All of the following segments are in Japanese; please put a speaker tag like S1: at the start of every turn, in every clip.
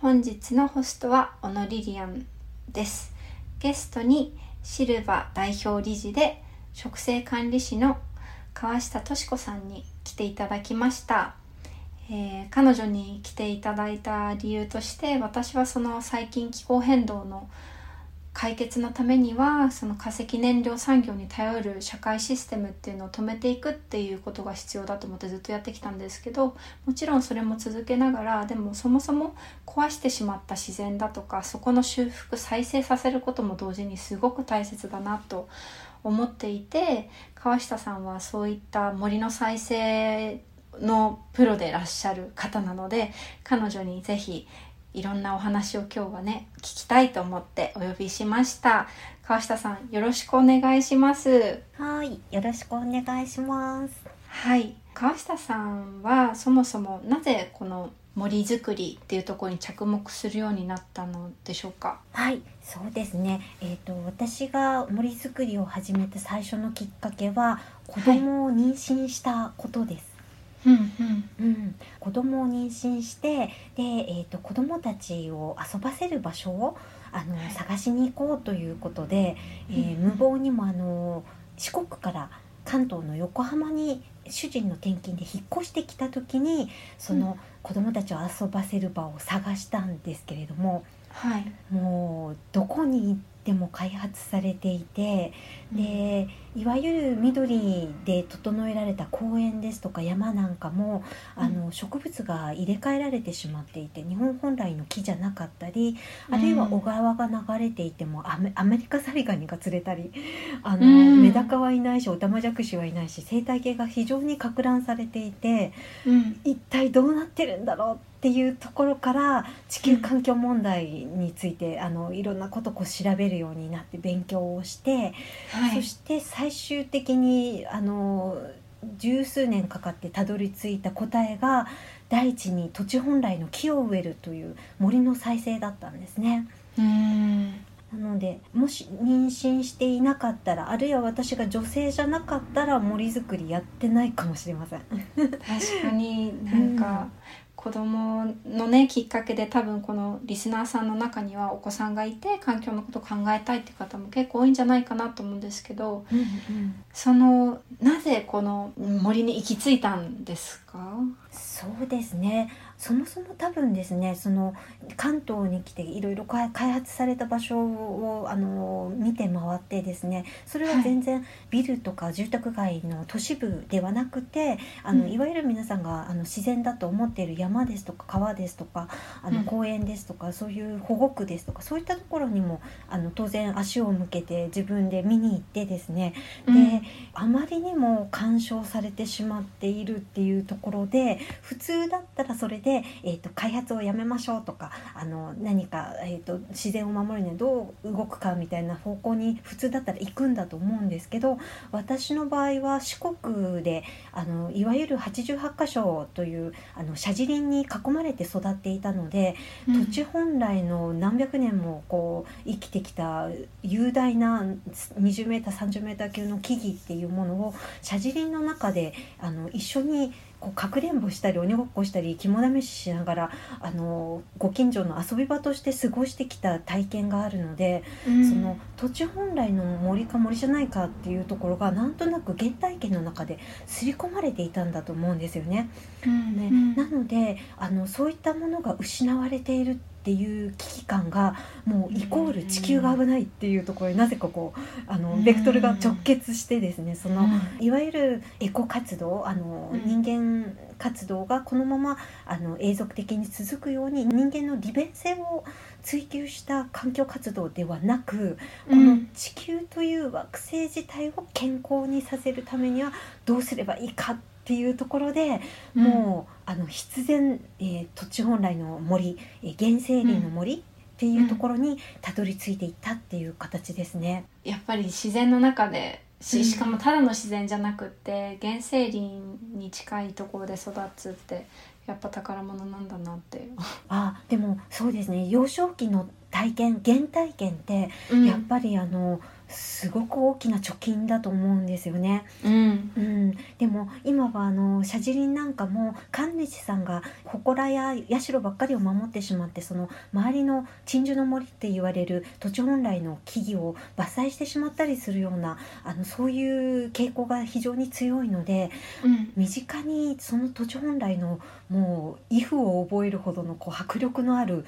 S1: 本日のホストは小野リリアンです。ゲストにシルバ代表理事で食生管理士の川下敏子さんに来ていただきました。えー、彼女に来ていただいた理由として私はその最近気候変動の解決のためにはその化石燃料産業に頼る社会システムっていうのを止めていくっていうことが必要だと思ってずっとやってきたんですけどもちろんそれも続けながらでもそもそも壊してしまった自然だとかそこの修復再生させることも同時にすごく大切だなと思っていて川下さんはそういった森の再生のプロでいらっしゃる方なので彼女にぜひいろんなお話を今日はね聞きたいと思ってお呼びしました。川下さんよろしくお願いします。
S2: はいよろしくお願いします。
S1: はい川下さんはそもそもなぜこの森づくりっていうところに着目するようになったのでしょうか？
S2: はいそうですね。えっ、ー、と私が森づくりを始めた最初のきっかけは子供を妊娠したことです、はい
S1: うんうん。
S2: うん、子供を妊娠してで、えーと、子供たちを遊ばせる場所をあの、探しに行こうということで、えー、無謀にもあの四国から関東の横浜に主人の転勤で引っ越してきた時にその子供たちを遊ばせる場を探したんですけれども、
S1: はい、
S2: もうどこに行っても開発されていてでいわゆる緑で整えられた公園ですとか山なんかも、うん、あの植物が入れ替えられてしまっていて日本本来の木じゃなかったりあるいは小川が流れていてもアメアメリカザリガニが釣れたりあの、うん、メダカはいないしオタマジャクシはいないし生態系が非常にか乱されていて、うん、一体どうなってるんだろうっていうところから地球環境問題について、あのいろんなことを調べるようになって勉強をして、はい、そして最最終的にあの十数年かかってたどり着いた答えが大地に土地本来の木を植えるという森の再生だったんですね。
S1: うん。
S2: なのでもし妊娠していなかったらあるいは私が女性じゃなかったら森づくりやってないかもしれません。
S1: 確かになんか、子供のねきっかけで多分このリスナーさんの中にはお子さんがいて環境のことを考えたいって方も結構多いんじゃないかなと思うんですけど、
S2: うんうん、
S1: そのなぜこの森に行き着いたんですか？
S2: そうですねそもそも多分ですねその関東に来ていろいろ開発された場所をあの見て回ってですねそれは全然ビルとか住宅街の都市部ではなくてあの、いわゆる皆さんがあの自然だと思っている山ですとか川ですとかあの公園ですとか、そういう保護区ですとかそういったところにもあの当然足を向けて自分で見に行ってですねで、あまりにも干渉されてしまっているっていうところで普通だったらそれでで、えーと、開発をやめましょうとかあの何か、えーと、自然を守るにはどう動くかみたいな方向に普通だったら行くんだと思うんですけど私の場合は四国であのいわゆる88箇所というあの社寺林に囲まれて育っていたので、うん、土地本来の何百年もこう生きてきた雄大な 20m30m 級の木々っていうものを社寺林の中であの一緒にこうかくれんぼしたり鬼ごっこしたり肝試ししながらあのご近所の遊び場として過ごしてきた体験があるので、うん、その土地本来の森か森じゃないかっていうところがなんとなく原体験の中で刷り込まれていたんだと思うんですよね。
S1: うん
S2: ね、なのであのそういったものが失われているっていう危機感がもうイコール地球が危ないっていうところになぜかこうあのベクトルが直結してですねそのいわゆるエコ活動あの人間活動がこのままあの永続的に続くように人間の利便性を追求した環境活動ではなくこの地球という惑星自体を健康にさせるためにはどうすればいいかってっていうところで、もうあの必然、えー、土地本来の森、えー、原生林の森、っていうところにたどり着いていったっていう形ですね。
S1: やっぱり自然の中で
S2: うん。
S1: ししかもただの自然じゃなくって原生林に近いところで育つってやっぱ宝物なんだなって、
S2: あでもそうですね。幼少期の体験原体験ってやっぱりあのすごく大きな貯金だと思うんですよね。
S1: うん。
S2: うん、でも今はあの社寺林なんかも神主さんが祠や社ばっかりを守ってしまってその周りの鎮守の森って言われる土地本来の木々を伐採してしまったりするようなあのそういう傾向が非常に強いので
S1: うん。
S2: 身近にその土地本来のもう威風を覚えるほどのこう迫力のある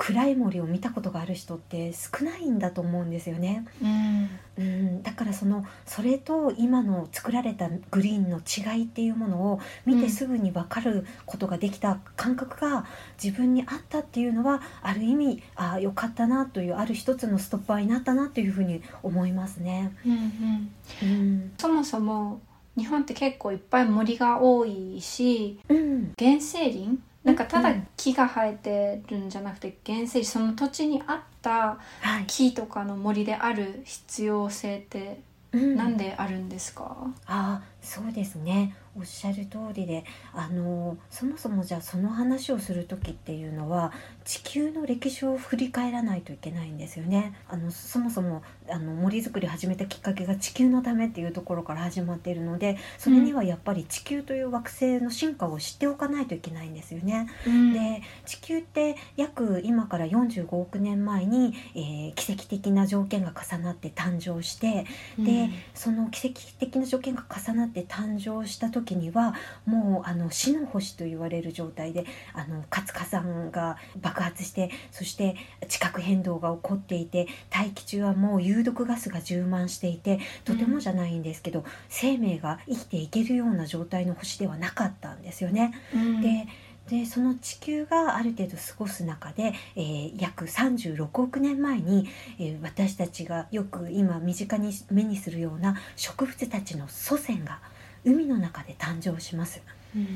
S2: 暗い森を見たことがある人って少ないんだと思うんですよね。
S1: うん。
S2: うん、だからそのそれと今の作られたグリーンの違いっていうものを見てすぐに分かることができた感覚が自分にあったっていうのはある意味ああよかったなというある一つのストッパーになったなというふうに思いますね。
S1: うん。うん。
S2: うん、
S1: そもそも日本って結構いっぱい森が多いし
S2: うん、
S1: 原生林なんかただ
S2: うん
S1: 木が生えてるんじゃなくて原生林その土地に合った
S2: はい、
S1: 木とかの森である必要性って
S2: うん。
S1: なんであるんですか、
S2: ああそうですねおっしゃる通りであのそもそもじゃあその話をする時っていうのは地球の歴史を振り返らないといけないんですよね。あのそもそもあの森づくり始めたきっかけが地球のためっていうところから始まっているのでそれにはやっぱり地球という惑星の進化を知っておかないといけないんですよね。
S1: うん
S2: で地球って約今から45億年前に、えー奇跡的な条件が重なって誕生してでその奇跡的な条件が重なって誕生した時にはもうあの死の星と言われる状態であの活火山が爆発してそして地殻変動が起こっていて大気中はもう有毒ガスが充満していてとてもじゃないんですけど、生命が生きていけるような状態の星ではなかったんですよね。
S1: うん
S2: ででその地球がある程度過ごす中で、えー約36億年前に、えー私たちがよく今身近に目にするような植物たちの祖先が海の中で誕生します。
S1: うん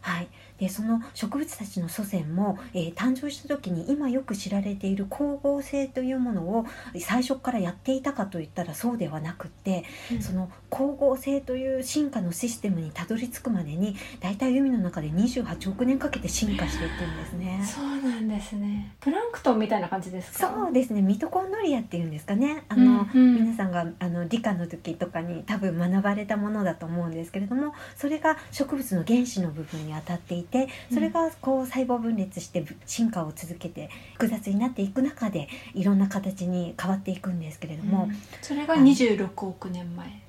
S2: はい、でその植物たちの祖先も、えー誕生した時に今よく知られている光合成というものを最初からやっていたかといったらそうではなくって、その光合成という進化のシステムにたどり着くまでにだいたい海の中で28億年かけて進化していくんですね。
S1: そうなんですね。プランクトンみたいな感じですか？
S2: そうですね。ミトコンドリアっていうんですかね。あの、
S1: うんうん。
S2: 皆さんがあの理科の時とかに多分学ばれたものだと思うんですけれどもそれが植物の原子の部分に当たっていてそれがこう細胞分裂して進化を続けて複雑になっていく中でいろんな形に変わっていくんですけれども、
S1: うん。それが26億年前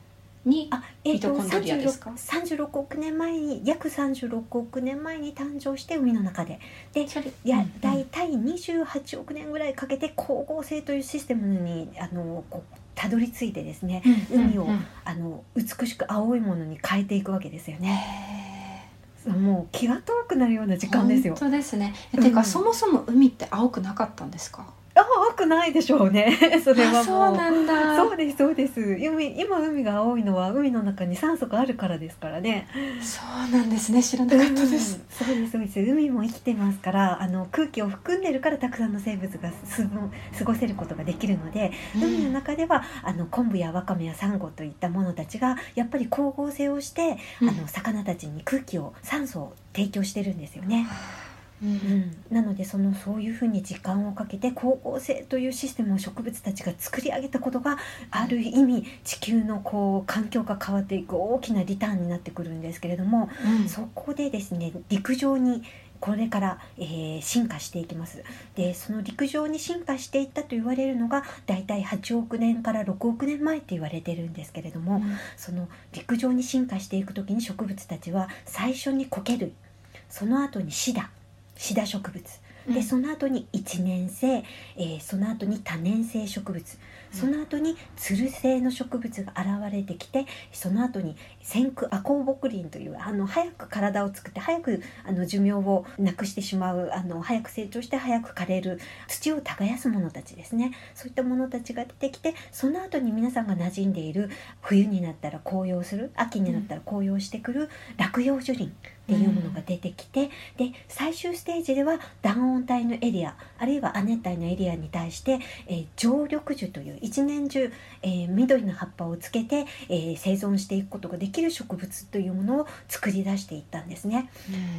S1: に
S2: あえーと
S1: ミトコンドリアですか
S2: ？36, 36億年前に約36億年前に誕生して海の中で。でいや、
S1: うん
S2: 大体28億年ぐらいかけて光合成というシステムにあのこうたどり着いてですね
S1: うん
S2: 海をあの美しく青いものに変えていくわけですよね。
S1: へ
S2: もう気が遠くなるような時
S1: ー
S2: 間ですよ。
S1: 本当ですね。え
S2: うん。
S1: てかそもそも海って青くなかったんですか？
S2: あ青くないでしょうね。それはもう。
S1: あそうなんだ。
S2: そうですそうです。海今海が青いのは海の中に酸素があるからですからね。
S1: そうなんですね。知らなかったです、
S2: うん。そうですそうです。海も生きてますからあの空気を含んでるからたくさんの生物がすご過ごせることができるので、海の中ではあの昆布やわかめやサンゴといったものたちがやっぱり光合成をして、
S1: うん。
S2: あの魚たちに空気を酸素を提供してるんですよね。
S1: うん
S2: うん、なのでそのそういうふうに時間をかけて光合成というシステムを植物たちが作り上げたことがある意味地球のこう環境が変わっていく大きなリターンになってくるんですけれども、
S1: うん。
S2: そこでですね陸上にこれから、えー進化していきます。でその陸上に進化していったと言われるのがだいたい8億年から6億年前って言われてるんですけれども、その陸上に進化していく時に植物たちは最初に苔類その後にシダシダ植物。でその後に一年生、えーその後に多年生植物その後につる性の植物が現れてきてその後に先駆アコウボクリンというあの早く体を作って早くあの寿命をなくしてしまうあの早く成長して早く枯れる土を耕す者たちですね。そういった者たちが出てきてその後に皆さんが馴染んでいる冬になったら紅葉する秋になったら紅葉してくる落葉樹林っていうものが出てきて、で最終ステージでは暖温帯のエリアあるいは亜熱帯のエリアに対して、えー常緑樹という一年中、えー緑の葉っぱをつけて、えー生存していくことができる植物というものを作り出していったんですね。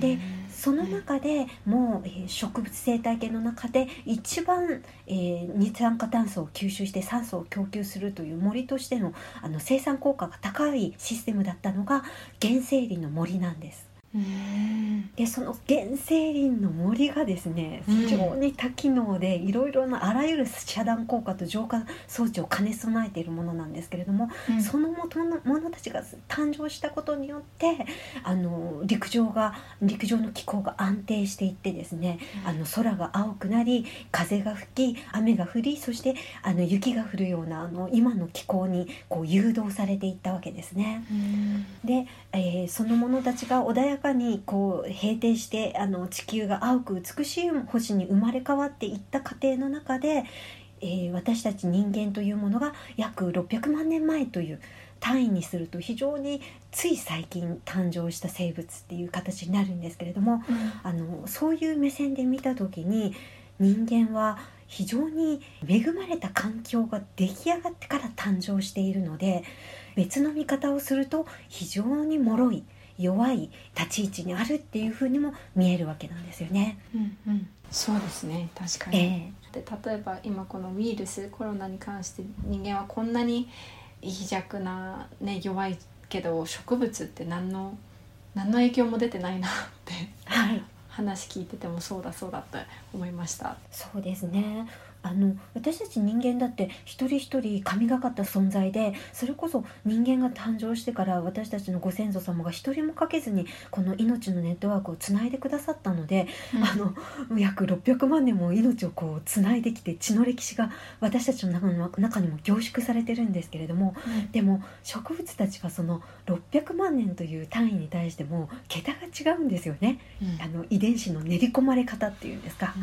S2: でその中でもう、えー植物生態系の中で一番、えー二酸化炭素を吸収して酸素を供給するという森としてのあの生産効果が高いシステムだったのが原生林の森なんです。
S1: うん。
S2: でその原生林の森がですね
S1: うん。
S2: 非常に多機能でいろいろなあらゆる遮断効果と浄化装置を兼ね備えているものなんですけれども、
S1: うん。
S2: その元のものたちが誕生したことによってあの陸上が陸上の気候が安定していってですね、あの空が青くなり風が吹き雨が降りそしてあの雪が降るようなあの今の気候にこう誘導されていったわけですね。
S1: うん。
S2: で、えーその者たちが穏やかにこう平定してあの地球が青く美しい星に生まれ変わっていった過程の中で、えー私たち人間というものが約600万年前という単位にすると非常につい最近誕生した生物っていう形になるんですけれどもあのそういう目線で見た時に人間は非常に恵まれた環境が出来上がってから誕生しているので別の見方をすると非常に脆い弱い立ち位置にあるっていうふうにも見えるわけなんですよね。
S1: うんうん。そうですね。確かに、
S2: え。
S1: で例えば今このウイルスコロナに関して人間はこんなに微弱な、ね、弱いけど植物って何の何の影響も出てないなって。
S2: はい
S1: 話聞いててもそうだそうだって思いました。
S2: そうですねあの私たち人間だって一人一人神がかった存在でそれこそ人間が誕生してから私たちのご先祖様が一人もかけずにこの命のネットワークをつないでくださったので、あの約600万年も命をこうつないできて血の歴史が私たちの中の中にも凝縮されてるんですけれどもでも植物たちはその600万年という単位に対しても桁が違うんですよね。
S1: うん。
S2: あの遺伝子の練り込まれ方っていうんですか。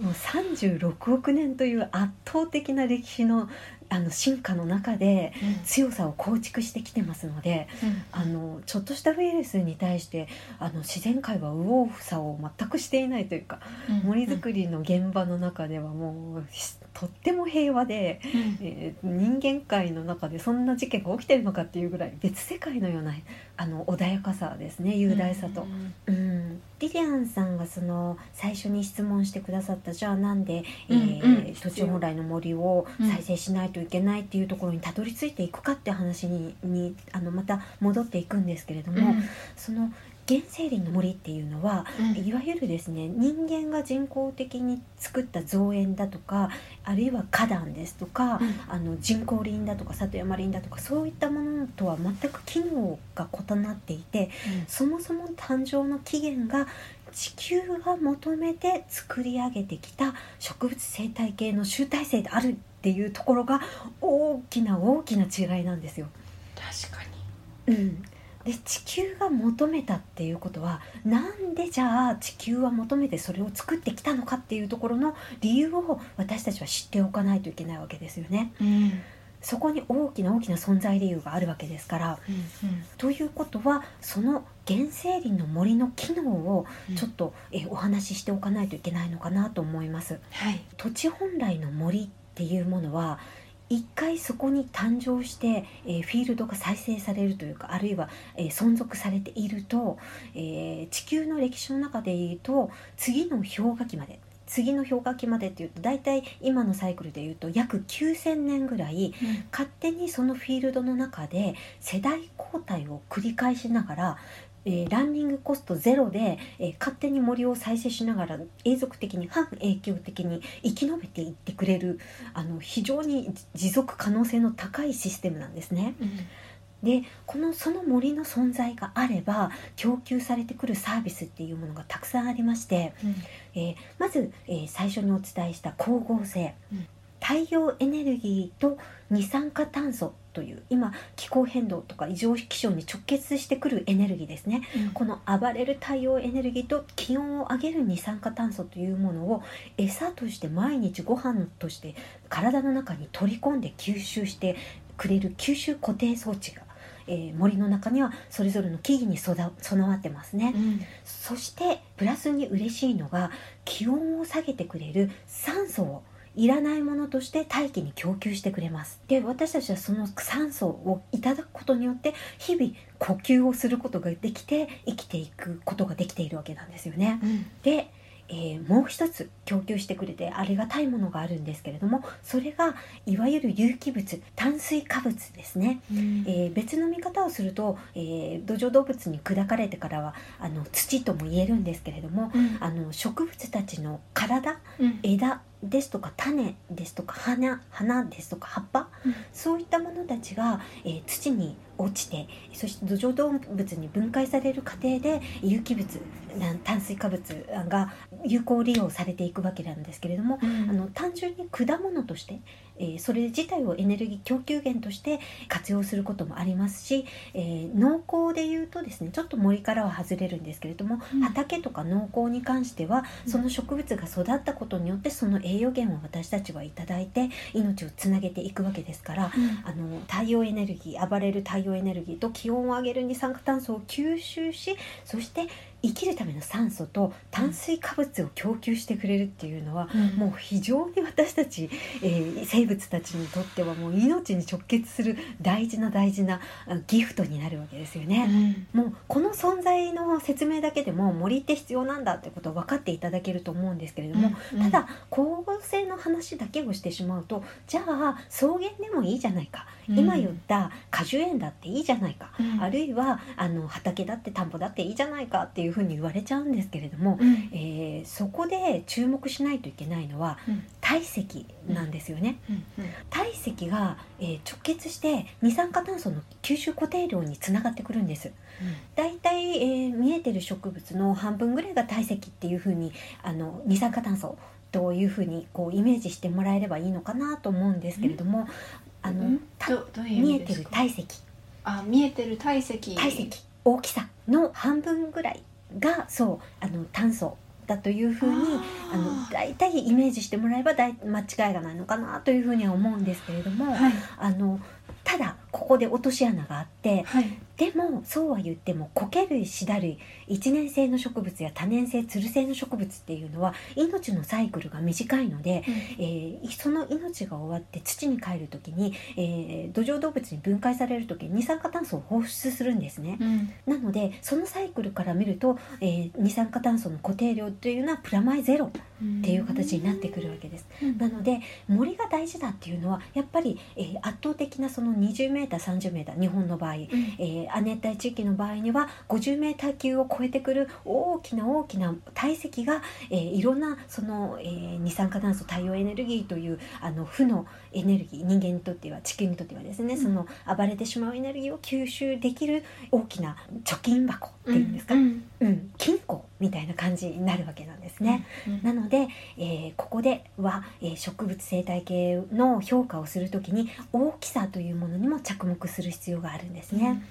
S2: もう36億年という圧倒的な歴史のあの進化の中で強さを構築してきてますのであのちょっとしたウイルスに対してあの自然界は右往左往全くしていないというか森づくりの現場の中ではもうしとっても平和で、えー人間界の中でそんな事件が起きてるのかっていうぐらい別世界のようなあの穏やかさですね雄大さと。うん、リリアンさんがその最初に質問してくださったじゃあなんで、え土地本来の森を再生しないといけないっていうところにたどり着いていくかって話ににあのまた戻っていくん。ですけれども、その原生林の森っていうのは、いわゆるですね人間が人工的に作った造園だとかあるいは花壇ですとか、あの人工林だとか里山林だとかそういったものとは全く機能が異なっていてそもそも誕生の起源が地球が求めて作り上げてきた植物生態系の集大成であるっていうところが大きな大きな違いなんですよ。
S1: 確か
S2: うん、で地球が求めたっていうことはなんでじゃあ地球は求めてそれを作ってきたのかっていうところの理由を私たちは知っておかないといけないわけですよね。
S1: に、
S2: そこに大きな大きな存在理由があるわけですから。ということはその原生林の森の機能をちょっと、えお話ししておかないといけないのかなと思います。
S1: はい
S2: 土地本来の森っていうものは一回そこに誕生して、えーフィールドが再生されるというかあるいは、えー存続されていると、えー地球の歴史の中でいうと次の氷河期まで次の氷河期までっていうと大体今のサイクルでいうと約9,000年ぐらい勝手にそのフィールドの中で世代交代を繰り返しながら、えーランニングコストゼロで、えー勝手に森を再生しながら永続的に半永久的に生き延びていってくれるあの非常に持続可能性の高いシステムなんですね。でこのその森の存在があれば供給されてくるサービスっていうものがたくさんありまして、えーまず、えー最初にお伝えした光合成、
S1: うん。
S2: 太陽エネルギーと二酸化炭素という今気候変動とか異常気象に直結してくるエネルギーですね。この暴れる太陽エネルギーと気温を上げる二酸化炭素というものを餌として毎日ご飯として体の中に取り込んで吸収してくれる吸収固定装置が、えー森の中にはそれぞれの木々に備わってますね。
S1: うん。
S2: そしてプラスに嬉しいのが気温を下げてくれる酸素をいらないものとして大気に供給してくれます。で私たちはその酸素をいただくことによって日々呼吸をすることができて生きていくことができているわけなんですよね。
S1: うん。
S2: で、えーもう一つ供給してくれてありがたいものがあるんですけれどもそれがいわゆる有機物炭水化物ですね。
S1: うん。
S2: えー別の見方をすると、えー土壌動物に砕かれてからはあの土とも言えるんですけれども
S1: うん。
S2: あの植物たちの体
S1: うん。
S2: 枝ですとか種ですとか花花ですとか葉っぱ
S1: うん。
S2: そういったものたちが、えー土に落ちてそして土壌動物に分解される過程で有機物な炭水化物が有効利用されていくわけなんですけれども
S1: うん。
S2: あの単純に果物として、えーそれ自体をエネルギー供給源として活用することもありますし、えー農耕でいうとですねちょっと森からは外れるんですけれども、
S1: うん。
S2: 畑とか農耕に関しては
S1: うん。
S2: その植物が育ったことによってその栄養源を私たちはいただいて命をつなげていくわけですから。あの太陽エネルギー暴れる太陽エネルギーと気温を上げる二酸化炭素を吸収しそして生きるための酸素と炭水化物を供給してくれるっていうのは、
S1: うん。
S2: もう非常に私たち、えー生物たちにとってはもう命に直結する大事な大事なあギフトになるわけですよ
S1: う
S2: ね。
S1: ん。
S2: もうこの存在の説明だけでも森って必要なんだってことを分かっていただけると思うんですけれども、
S1: うん
S2: ただ光合成の話だけをしてしまうとじゃあ草原でもいいじゃないか、
S1: うん。
S2: 今言った果樹園だっていいじゃないか、
S1: うん。
S2: あるいはあの畑だって田んぼだっていいじゃないか。っていうふうに言われちゃうんですけれども、
S1: うん。
S2: えーそこで注目しないといけないのは
S1: うん。
S2: 体積なんですよね。
S1: うん
S2: 体積が、えー直結して二酸化炭素の吸収固定量につながってくるんです。だいたい、えー見えてる植物の半分ぐらいが体積っていうふうにあの二酸化炭素というふうにこうイメージしてもらえればいいのかなと思うんですけれども、あの
S1: うん。
S2: た
S1: どどういう
S2: 見えてる体積。
S1: あ見えてる体積。
S2: 体積大きさの半分ぐらいがそうあの炭素だというふうにあの大体イメージしてもらえば大間違いがないのかなというふうには思うんですけれども、
S1: はい。
S2: あのただここで落とし穴があって
S1: はい。
S2: でもそうは言っても苔類シダ類一年生の植物や多年生つる性の植物っていうのは命のサイクルが短いので、えーその命が終わって土に帰る時に、えー土壌動物に分解される時に二酸化炭素を放出するんですね。
S1: うん。
S2: なのでそのサイクルから見ると、えー二酸化炭素の固定量というのはプラマイゼロっていう形になってくるわけです。
S1: うん。
S2: なので森が大事だっていうのはやっぱり、えー圧倒的なその 20m30m 日本の場合、えー亜熱帯地域の場合には 50m 級を超えてくる大きな大きな体積が、えーいろんなその、えー二酸化炭素太陽エネルギーというあの負のエネルギー人間にとっては地球にとってはですね、
S1: うん。
S2: その暴れてしまうエネルギーを吸収できる大きな貯金箱っていうんですか、
S1: うん
S2: うん、金庫みたいな感じになるわけなんですね。
S1: うん
S2: なので、えーここでは、えー植物生態系の評価をするときに大きさというものにも着目する必要があるんですね。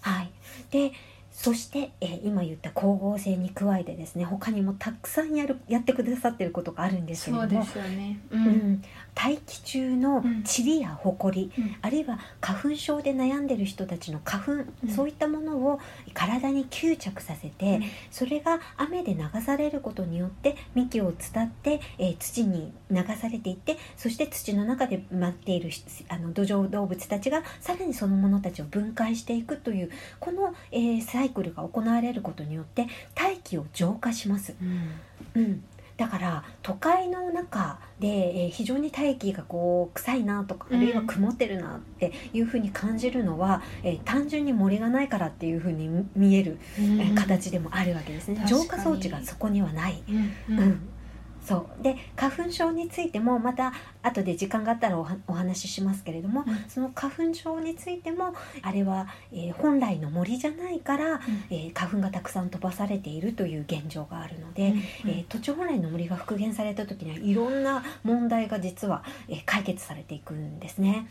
S2: はい、でそして、えー今言った光合成に加えてですね他にもたくさんやるやってくださってることがあるんですけれども。
S1: そうですよね。う
S2: うんん、大気中の
S1: うん。
S2: 塵や埃、
S1: うん。
S2: あるいは花粉症で悩んでる人たちの花粉、
S1: うん。
S2: そういったものを体に吸着させて、
S1: うん。
S2: それが雨で流されることによって幹を伝って、えー土に流されていってそして土の中で待っているしあの土壌動物たちがさらにそのものたちを分解していくというこの、えーサイクルが行われることによって大気を浄化します。
S1: うん。
S2: うん、だから都会の中で、えー非常に大気がこう臭いなとかあ
S1: うん。
S2: るいは曇ってるなっていうふうに感じるのは、えー単純に森がないからっていうふうに見見える、えー形でもあるわけですね。浄化装置がそこにはない。
S1: うん。
S2: うんそう。で花粉症についてもまた後で時間があったらお話ししますけれども、
S1: うん。
S2: その花粉症についてもあれは、えー本来の森じゃないから、えー花粉がたくさん飛ばされているという現状があるので、えー土地本来の森が復元された時にはいろんな問題が実は、えー解決されていくんですね。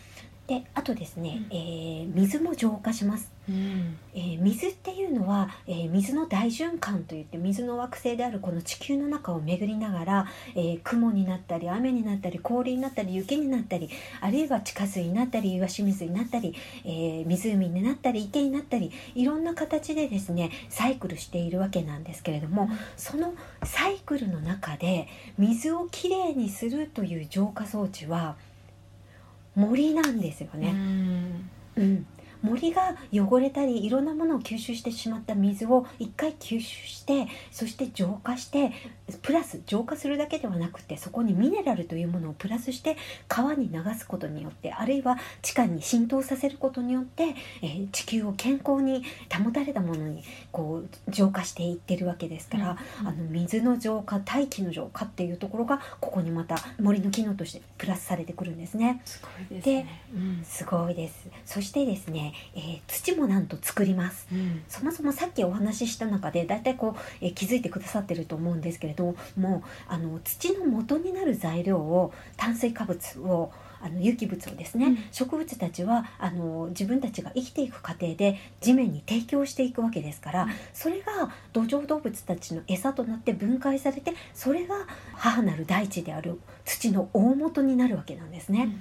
S2: であとですね、
S1: うん。
S2: えー水も浄化します、
S1: うん。
S2: えー水っていうのは、えー水の大循環といって水の惑星であるこの地球の中を巡りながら、えー雲になったり雨になったり氷になったり雪になったりあるいは地下水になったり岩清水になったり、えー湖になったり池になったりいろんな形でですねサイクルしているわけなんですけれども、そのサイクルの中で水をきれいにするという浄化装置は森なんですよね。
S1: うん
S2: うん、森が汚れたりいろんなものを吸収してしまった水を一回吸収してそして浄化してプラス浄化するだけではなくてそこにミネラルというものをプラスして川に流すことによってあるいは地下に浸透させることによって、えー地球を健康に保たれたものにこう浄化していってるわけですから、
S1: うん
S2: あの水の浄化大気の浄化っていうところがここにまた森の機能としてプラスされてくるんですね。
S1: すごいですねうん
S2: すごいです。そしてですね、えー土もなんと作ります。
S1: うん。
S2: そもそもさっきお話しした中でだいたいこう、えー気づいてくださってると思うんですけれどもあの土の元になる材料を炭水化物をあの有機物をですね、
S1: うん。
S2: 植物たちはあの自分たちが生きていく過程で地面に提供していくわけですから、
S1: うん。
S2: それが土壌動物たちの餌となって分解されてそれが母なる大地である土の大元になるわけなんですね。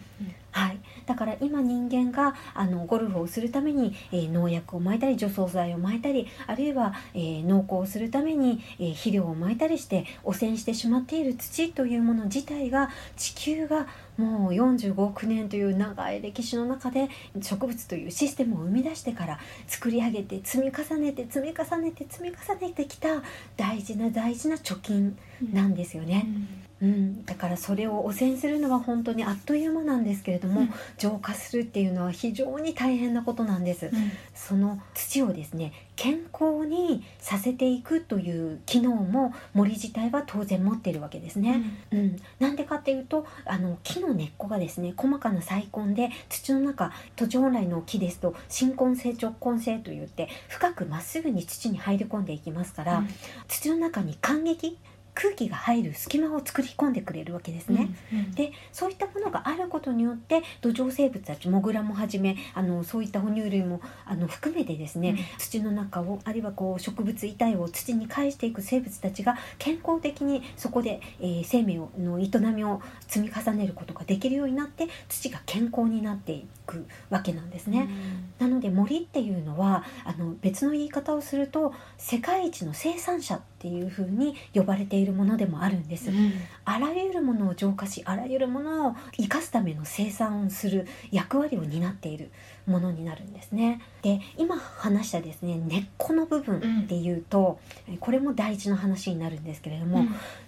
S2: はい、だから今人間があのゴルフをするために、えー農薬をまいたり除草剤をまいたりあるいは、えー農耕をするために、えー肥料をまいたりして汚染してしまっている土というもの自体が地球がもう45億年という長い歴史の中で植物というシステムを生み出してから作り上げて積み重ねて積み重ねて積み重ねてきた大事な大事な貯金なんですよね。うん、だからそれを汚染するのは本当にあっという間なんですけれども、
S1: うん。
S2: 浄化するっていうのは非常に大変なことなんです。
S1: うん。
S2: その土をですね健康にさせていくという機能も森自体は当然持っているわけですね。うん、なんでかっていうとあの木の根っこがですね細かな細根で土の中土地本来の木ですと新根性直根性といって深くまっすぐに土に入り込んでいきますから、
S1: うん。
S2: 土の中に間隙空気が入る隙間を作り込んでくれるわけですね。
S1: うん
S2: でそういったものがあることによって土壌生物たちモグラもはじめあのそういった哺乳類もあの含めてですね、
S1: うん
S2: 土の中をあるいはこう植物遺体を土に返していく生物たちが健康的にそこで、えー生命をの営みを積み重ねることができるようになって土が健康になっていくわけなんですね。なので森っていうのはあの別の言い方をすると世界一の生産者っていうふうに呼ばれているものでもあるんです。
S1: うん
S2: あらゆるものを浄化しあらゆるものを生かすための生産をする役割を担っているものになるんですね。で今話したですね根っこの部分っていうと、えこれも大事な話になるんですけれども、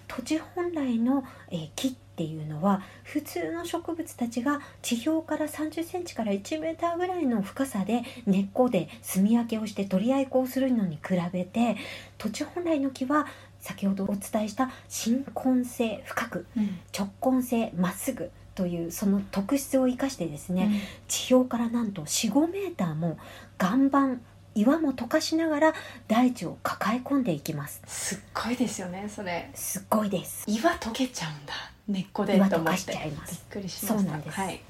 S2: 土地本来の、えー木っていうのは普通の植物たちが地表から3 0センチから1メーターぐらいの深さで根っこで炭焼けをして取り合いこをするのに比べて土地本来の木は先ほどお伝えした新根性深く
S1: うん。
S2: 直根性まっすぐというその特質を生かしてですね、
S1: うん。
S2: 地表からなんと45メーターも岩盤岩も溶かしながら大地を抱え込んでいきます。
S1: すっごいですよねそれ。
S2: すっごいです。
S1: 岩溶けちゃうんだ根っこで
S2: 岩溶かしちゃいます。
S1: びっくりしました。
S2: そうなんです。
S1: はい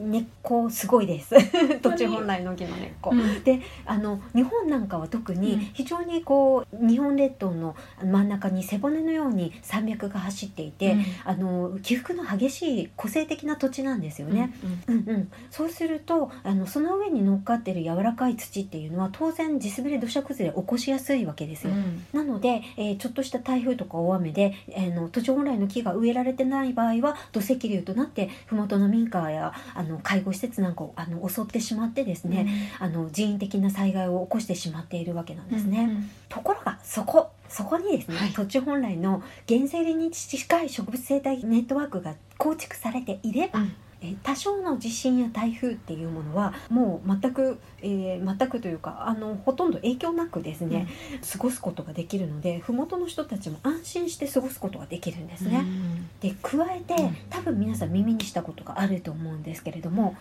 S2: 根っこすごいです。土地本来の木の根っこ、
S1: うん。
S2: であの日本なんかは特
S1: うん。
S2: に非常にこう日本列島の真ん中に背骨のように山脈が走っていて、あの起伏の激しい個性的な土地なんですよ
S1: うん
S2: ね。
S1: うん。
S2: うんうん、そうするとあのその上に乗っかってる柔らかい土っていうのは当然地滑り土砂崩れ起こしやすいわけですよ。
S1: うん。
S2: なので、えーちょっとした台風とか大雨で、えーの土地本来の木が植えられてない場合は土石流となって麓の民家やあの介護施設なんかをあの襲ってしまってですね、あの人為的な災害を起こしてしまっているわけなんですね。
S1: うん
S2: ところがそこそこにですね、
S1: はい。
S2: 土地本来の原生林に近い植物生態ネットワークが構築されていれば、
S1: うん
S2: えー多少の地震や台風っていうものはもう全く、えー全くというかあのほとんど影響なくですね、過ごすことができるので麓の人たちも安心して過ごすことができるんですね。で加えて、
S1: うん
S2: 多分皆さん耳にしたことがあると思うんですけれども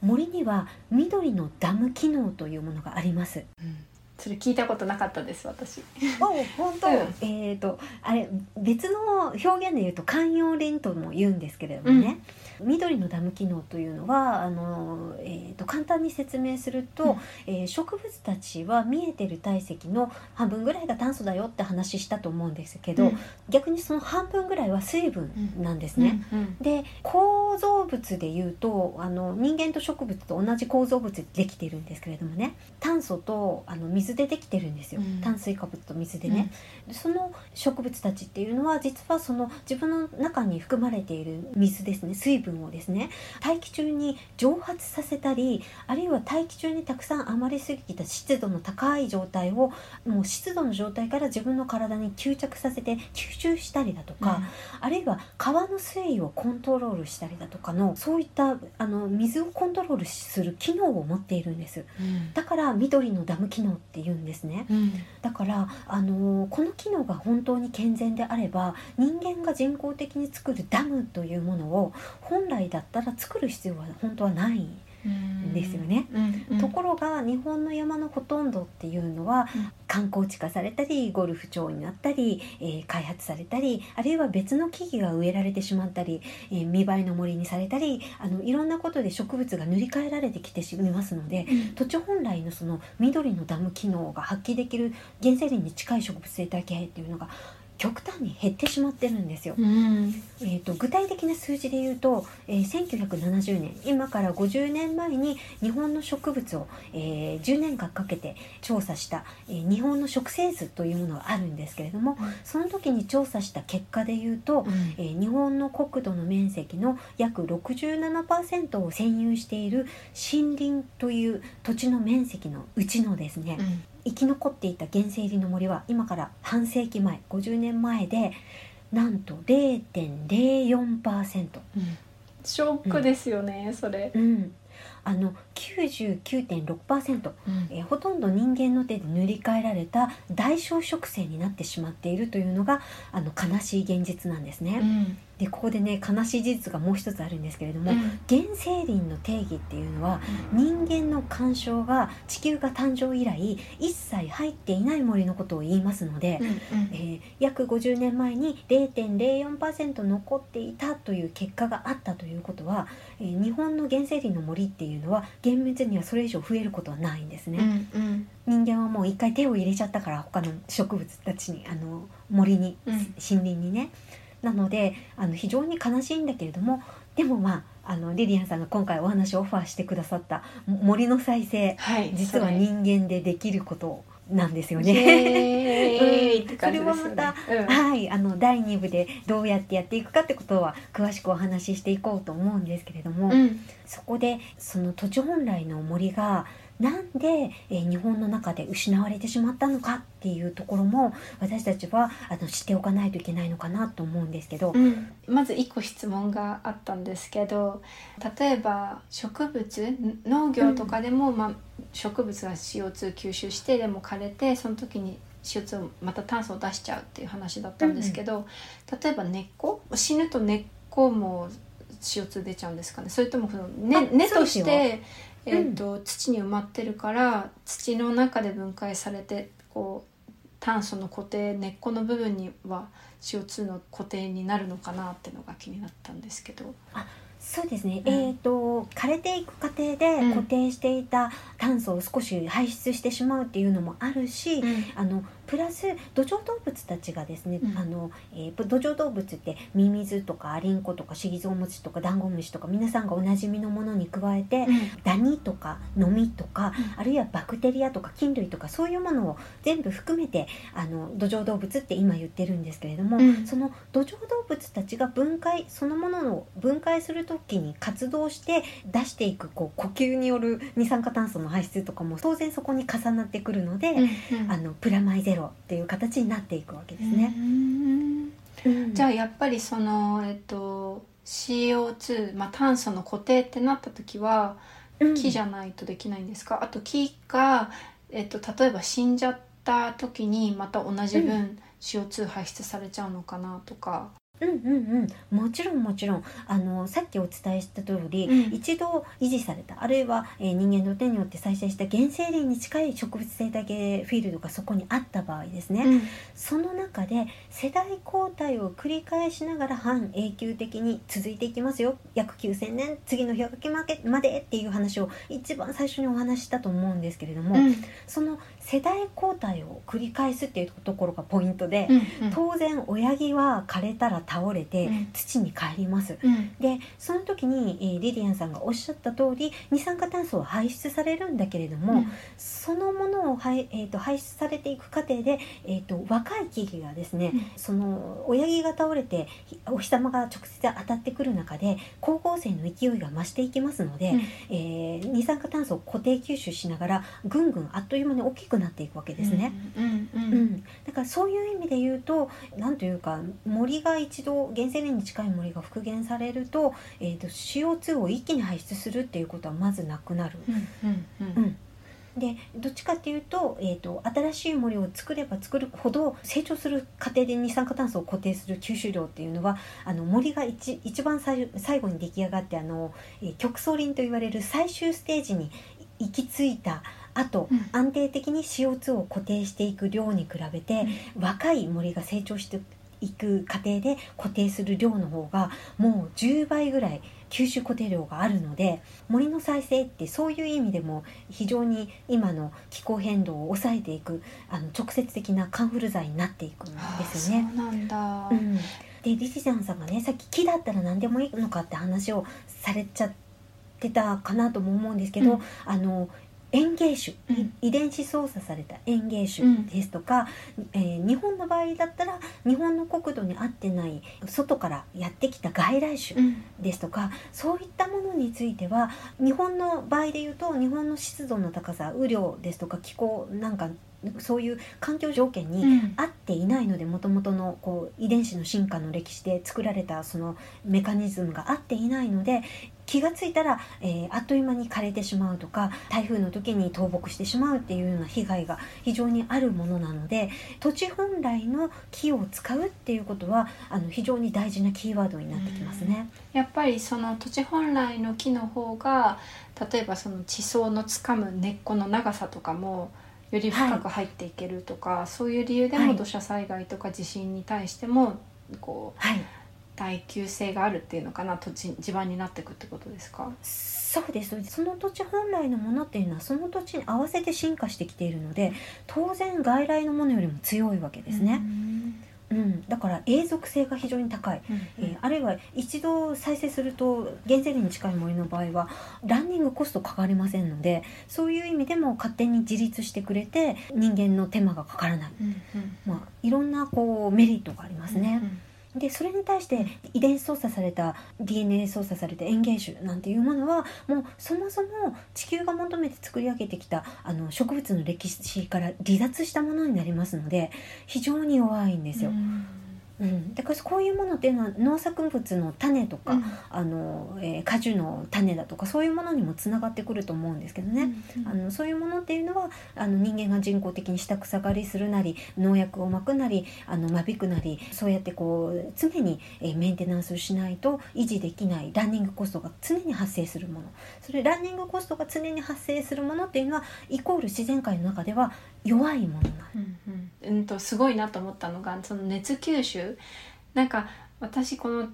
S2: 森には緑のダム機能というものがあります。
S1: うんそれ聞いたことなかったです私。
S2: お本当、
S1: うん。
S2: えっ、とあれ別の表現で言うと寛容輪とも言うんですけれどもね、緑のダム機能というのはあの、えー、と簡単に説明すると、
S1: うん。
S2: えー植物たちは見えてる体積の半分ぐらいが炭素だよって話したと思うんですけど、逆にその半分ぐらいは水分なんですね。
S1: うん。うん。
S2: で構造物でいうとあの人間と植物と同じ構造物でできてるんですけれどもね。炭素とあの水でできてるんですよ、
S1: うん。
S2: 炭水化物と水でね、でその植物たちっていうのは実はその自分の中に含まれている水ですね。水分をですね。大気中に蒸発させたりあるいは大気中にたくさん余りすぎた湿度の高い状態をもう湿度の状態から自分の体に吸着させて吸収したりだとか、あるいは川の水位をコントロールしたりだとかのそういったあの水をコントロールする機能を持っているんです。
S1: うん。
S2: だから緑のダム機能って言うんですね。
S1: うん。
S2: だからあのこの機能が本当に健全であれば人間が人工的に作るダムというものを本来だったら作る必要は本当はない。
S1: うん
S2: ですよね。
S1: うんうん
S2: ところが日本の山のほとんどっていうのは、
S1: うん。
S2: 観光地化されたりゴルフ場になったり、えー開発されたりあるいは別の木々が植えられてしまったり、えー見栄えの森にされたりあのいろんなことで植物が塗り替えられてきてしまいますので
S1: うん。
S2: 土地本来のその緑のダム機能が発揮できる原生林に近い植物生態系っていうのが極端に減ってしまってるんですよ。
S1: うん。
S2: えー、と具体的な数字で言うと、えー1970年今から50年前に日本の植物を、えー10年間かけて調査した、えー日本の植生図というものがあるんですけれどもその時に調査した結果で言うと、えー日本の国土の面積の約67%を占有している森林という土地の面積のうちのですね、生き残っていた原生林の森は今から半世紀前50年前でなんと0.04%、
S1: うんショックですよね、それ、
S2: うん、あの99.6%、えーほとんど人間の手で塗り替えられた大小植生になってしまっているというのがあの悲しい現実なんですね。
S1: うん
S2: でここでね悲しい事実がもう一つあるんですけれども、原生林の定義っていうのは人間の干渉が地球が誕生以来一切入っていない森のことを言いますので、
S1: うんうん。
S2: えー約50年前に0.04%残っていたという結果があったということは、えー日本の原生林の森っていうのは厳密にはそれ以上増えることはないんですね。
S1: うんうん。
S2: 人間はもう一回手を入れちゃったから他の植物たちにあの森に、
S1: うん。
S2: 森林にね。なのであの非常に悲しいんだけれどもでもまああのリリアンさんが今回お話をオファーしてくださったも森の再生
S1: はい
S2: 実は人間でできることなんですよ
S1: イ
S2: ね。
S1: エーイって感じですよね。
S2: それはま
S1: うん。
S2: はい、あの第2部でどうやってやっていくかってことは詳しくお話ししていこうと思うんですけれども、
S1: うん。
S2: そこでその土地本来の森がなんで、えー日本の中で失われてしまったのかっていうところも私たちはあの知っておかないといけないのかなと思うんですけど、
S1: うん。まず一個質問があったんですけど例えば植物農業とかでも、まあ、植物が CO2 吸収してでも枯れてその時に CO2 をまた炭素を出しちゃうっていう話だったんですけど、例えば根っこ？死ぬと根っこも CO2 出ちゃうんですかね。それともその
S2: あ
S1: 根根として、えーと土に埋まってるから土の中で分解されてこう炭素の固定根っこの部分には CO2 の固定になるのかなっていうのが気になったんですけど。
S2: そうですね、
S1: うん。
S2: えー、と枯れていく過程で
S1: うん。
S2: 固定していた炭素を少し排出してしまうっていうのもあるし、あのプラス土壌動物たちがですね、
S1: うん。
S2: あのえー土壌動物ってミミズとかアリンコとかシギゾウムシとかダンゴムシとか皆さんがおなじみのものに加えて、ダニとかノミとか、
S1: うん。
S2: あるいはバクテリアとか菌類とかそういうものを全部含めてあの土壌動物って今言ってるんですけれども、
S1: うん。
S2: その土壌動物たちが分解そのものを分解する時に活動して出していくこう呼吸による二酸化炭素の排出とかも当然そこに重なってくるので、あのプラマイゼロっていう形になっていくわけですね。うん
S1: じゃあやっぱりその、えっと、CO2、まあ、炭素の固定ってなった時は
S2: うん。
S1: 木じゃないとできないんですか、あと木が、えっと、例えば死んじゃった時にまた同じ分 CO2 排出されちゃうのかなとか。
S2: うんうんうん。もちろんもちろん。あのさっきお伝えした通り、
S1: うん。
S2: 一度維持された。あるいは、えー人間の手によって再生した原生林に近い植物生態系フィールドがそこにあった場合ですね、
S1: うん。
S2: その中で世代交代を繰り返しながら半永久的に続いていきますよ。約9,000年次の氷河期までまでっていう話を一番最初にお話ししたと思うんですけれども、
S1: うん。
S2: その世代交代を繰り返すっていうところがポイントで、
S1: うん。
S2: 当然親木は枯れたら倒れて
S1: うん。
S2: 土に帰ります。
S1: うん。
S2: でその時に、えーリリアンさんがおっしゃった通り二酸化炭素は排出されるんだけれども、そのものを排,、えー、と排出されていく過程で、えー、と若い木々がですね、
S1: うん。
S2: その親木が倒れてひお日様が直接当たってくる中で光合成の勢いが増していきますので、
S1: うん。
S2: えー二酸化炭素を固定吸収しながらぐんぐんあっという間に大きくなっていくわけですね。
S1: うん。うん。
S2: う
S1: うん。
S2: ん、だからそういう意味で言うと何というか森が一度原生林に近い森が復元されると,、えー、と CO2 を一気に排出するっていうことはまずなくなる。
S1: うんうん
S2: うんでどっちかっていうと,、えー、と新しい森を作れば作るほど成長する過程で二酸化炭素を固定する吸収量っていうのはあの森が一一番最最後に出来上がってあの、えー極層林と言われる最終ステージに行き着いた後、
S1: うん
S2: 安定的に CO2 を固定していく量に比べて、若い森が成長していく過程で固定する量の方がもう10倍ぐらい吸収固定量があるので森の再生ってそういう意味でも非常に今の気候変動を抑えていくあの直接的なカンフル剤になっていくんですよね。
S1: そうなんだ。
S2: うん、でリリジャンさんがねさっき木だったら何でもいいのかって話をされちゃってたかなとも思うんですけど、
S1: うん
S2: あの園芸種、
S1: うん。
S2: 遺伝子操作された園芸種ですとか、えー日本の場合だったら日本の国土に合ってない外からやってきた外来種
S1: うん。
S2: ですとかそういったものについては日本の場合で言うと日本の湿度の高さ雨量ですとか気候なんかそういう環境条件に
S1: うん。
S2: 合っていないのでもともとのこう遺伝子の進化の歴史で作られたそのメカニズムが合っていないので気がついたら、えーあっという間に枯れてしまうとか台風の時に倒木してしまうっていうような被害が非常にあるものなので土地本来の木を使うっていうことはあの非常に大事なキーワードになってきますね。
S1: やっぱりその土地本来の木の方が例えばその地層のつかむ根っこの長さとかもより深く入っていけるとか、そういう理由で
S2: はい。
S1: も土砂災害とか地震に対してもこう
S2: はい
S1: 耐久性があるっていうのかな土地地盤になっていくってことですか？
S2: そうです。その土地本来のものっていうのはその土地に合わせて進化してきているので当然外来のものよりも強いわけですね、うん。だから永続性が非常に高い、
S1: うん
S2: えーあるいは一度再生すると原生林に近い森の場合はランニングコストかかりませんのでそういう意味でも勝手に自立してくれて人間の手間がかからない、
S1: うんうん。
S2: まあ、いろんなこうメリットがありますね。
S1: うん
S2: でそれに対して遺伝子操作された DNA 操作された園芸種なんていうものはもうそもそも地球が求めて作り上げてきたあの植物の歴史から離脱したものになりますので非常に弱いんですよ。うん、だからこういうものっていうのは農作物の種とか、
S1: うん。
S2: あのえー果樹の種だとかそういうものにもつながってくると思うんですけどね。あのそういうものっていうのはあの人間が人工的に下草刈りするなり農薬をまくなりあの間引くなりそうやってこう常に、えーメンテナンスをしないと維持できないランニングコストが常に発生するもの。それランニングコストが常に発生するものっていうのはイコール自然界の中では弱いものなの。
S1: うんうん、うんとすごいなと思ったのがその熱吸収。なんか私この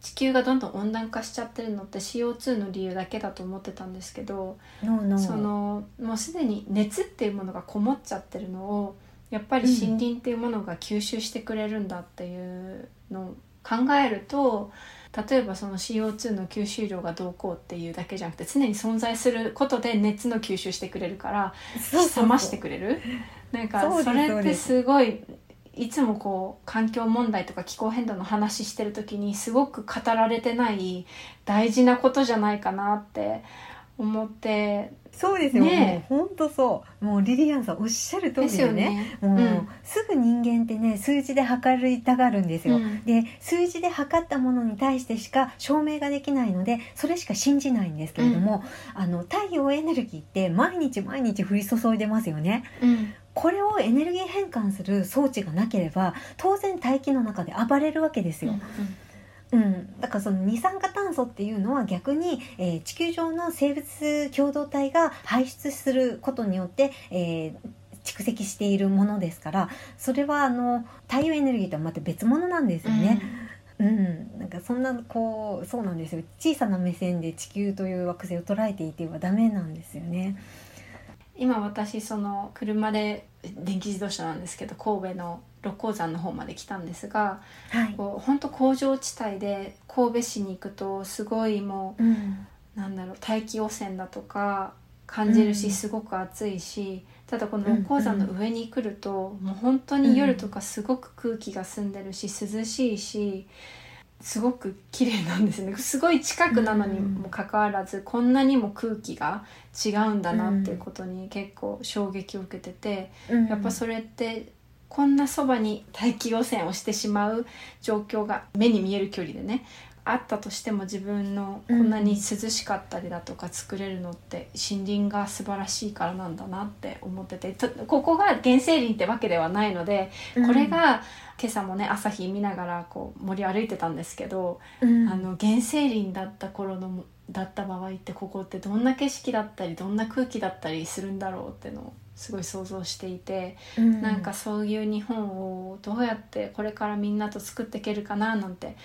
S1: 地球がどんどん温暖化しちゃってるのって CO2 の理由だけだと思ってたんですけど、
S2: のの
S1: そのもうすでに熱っていうものがこもっちゃってるのをやっぱり森林っていうものが吸収してくれるんだっていうのを考えると例えばその CO2 の吸収量がどうこうっていうだけじゃなくて常に存在することで熱の吸収してくれるから冷ましてくれるなんか
S2: そ
S1: れって
S2: す。
S1: すごいいつもこう環境問題とか気候変動の話してる時にすごく語られてない大事なことじゃないかなって思って
S2: そうですよ、
S1: ね
S2: もう本当そう。もうリリアンさんおっしゃる通
S1: ですよ
S2: りでね。
S1: ね。
S2: もう、
S1: うん。
S2: すぐ人間ってね数字で測りたがるんですよ、
S1: うん。
S2: で数字で測ったものに対してしか証明ができないのでそれしか信じないんですけれども、あの太陽エネルギーって毎日毎日降り注いでますよね。
S1: うん
S2: これをエネルギー変換する装置がなければ当然大気の中で暴れるわけですよ。うん、だからその二酸化炭素っていうのは逆に、えー地球上の生物共同体が排出することによって、えー蓄積しているものですからそれはあの太陽エネルギーとはまた別物なんですよね。うん、なんかそんなこうそうなんですよ小さな目線で地球という惑星を捉えていてはダメなんですよね。
S1: 今私その車で電気自動車なんですけど神戸の六甲山の方まで来たんですが
S2: はい、
S1: こう本当工場地帯で神戸市に行くとすごいも
S2: うん、
S1: うなんだろう大気汚染だとか感じるし、
S2: うん。
S1: すごく暑いしただこの六甲山の上に来ると、もう本当に夜とかすごく空気が澄んでるし涼しいしすごく綺麗なんですね。すごい近くなのにもかかわらず、こんなにも空気が違うんだなっていうことに結構衝撃を受けてて、
S2: うん。
S1: やっぱそれってこんなそばに大気汚染をしてしまう状況が目に見える距離でねあったとしても自分のこんなに涼しかったりだとか作れるのって森林が素晴らしいからなんだなって思っててとここが原生林ってわけではないのでこれ、が今朝もね朝日見ながらこう森歩いてたんですけど、
S2: うん。
S1: あの原生林だった頃のだった場合ってここってどんな景色だったりどんな空気だったりするんだろうってのをすごい想像していて、
S2: うん。
S1: なんかそういう日本をどうやってこれからみんなと作っていけるかななんて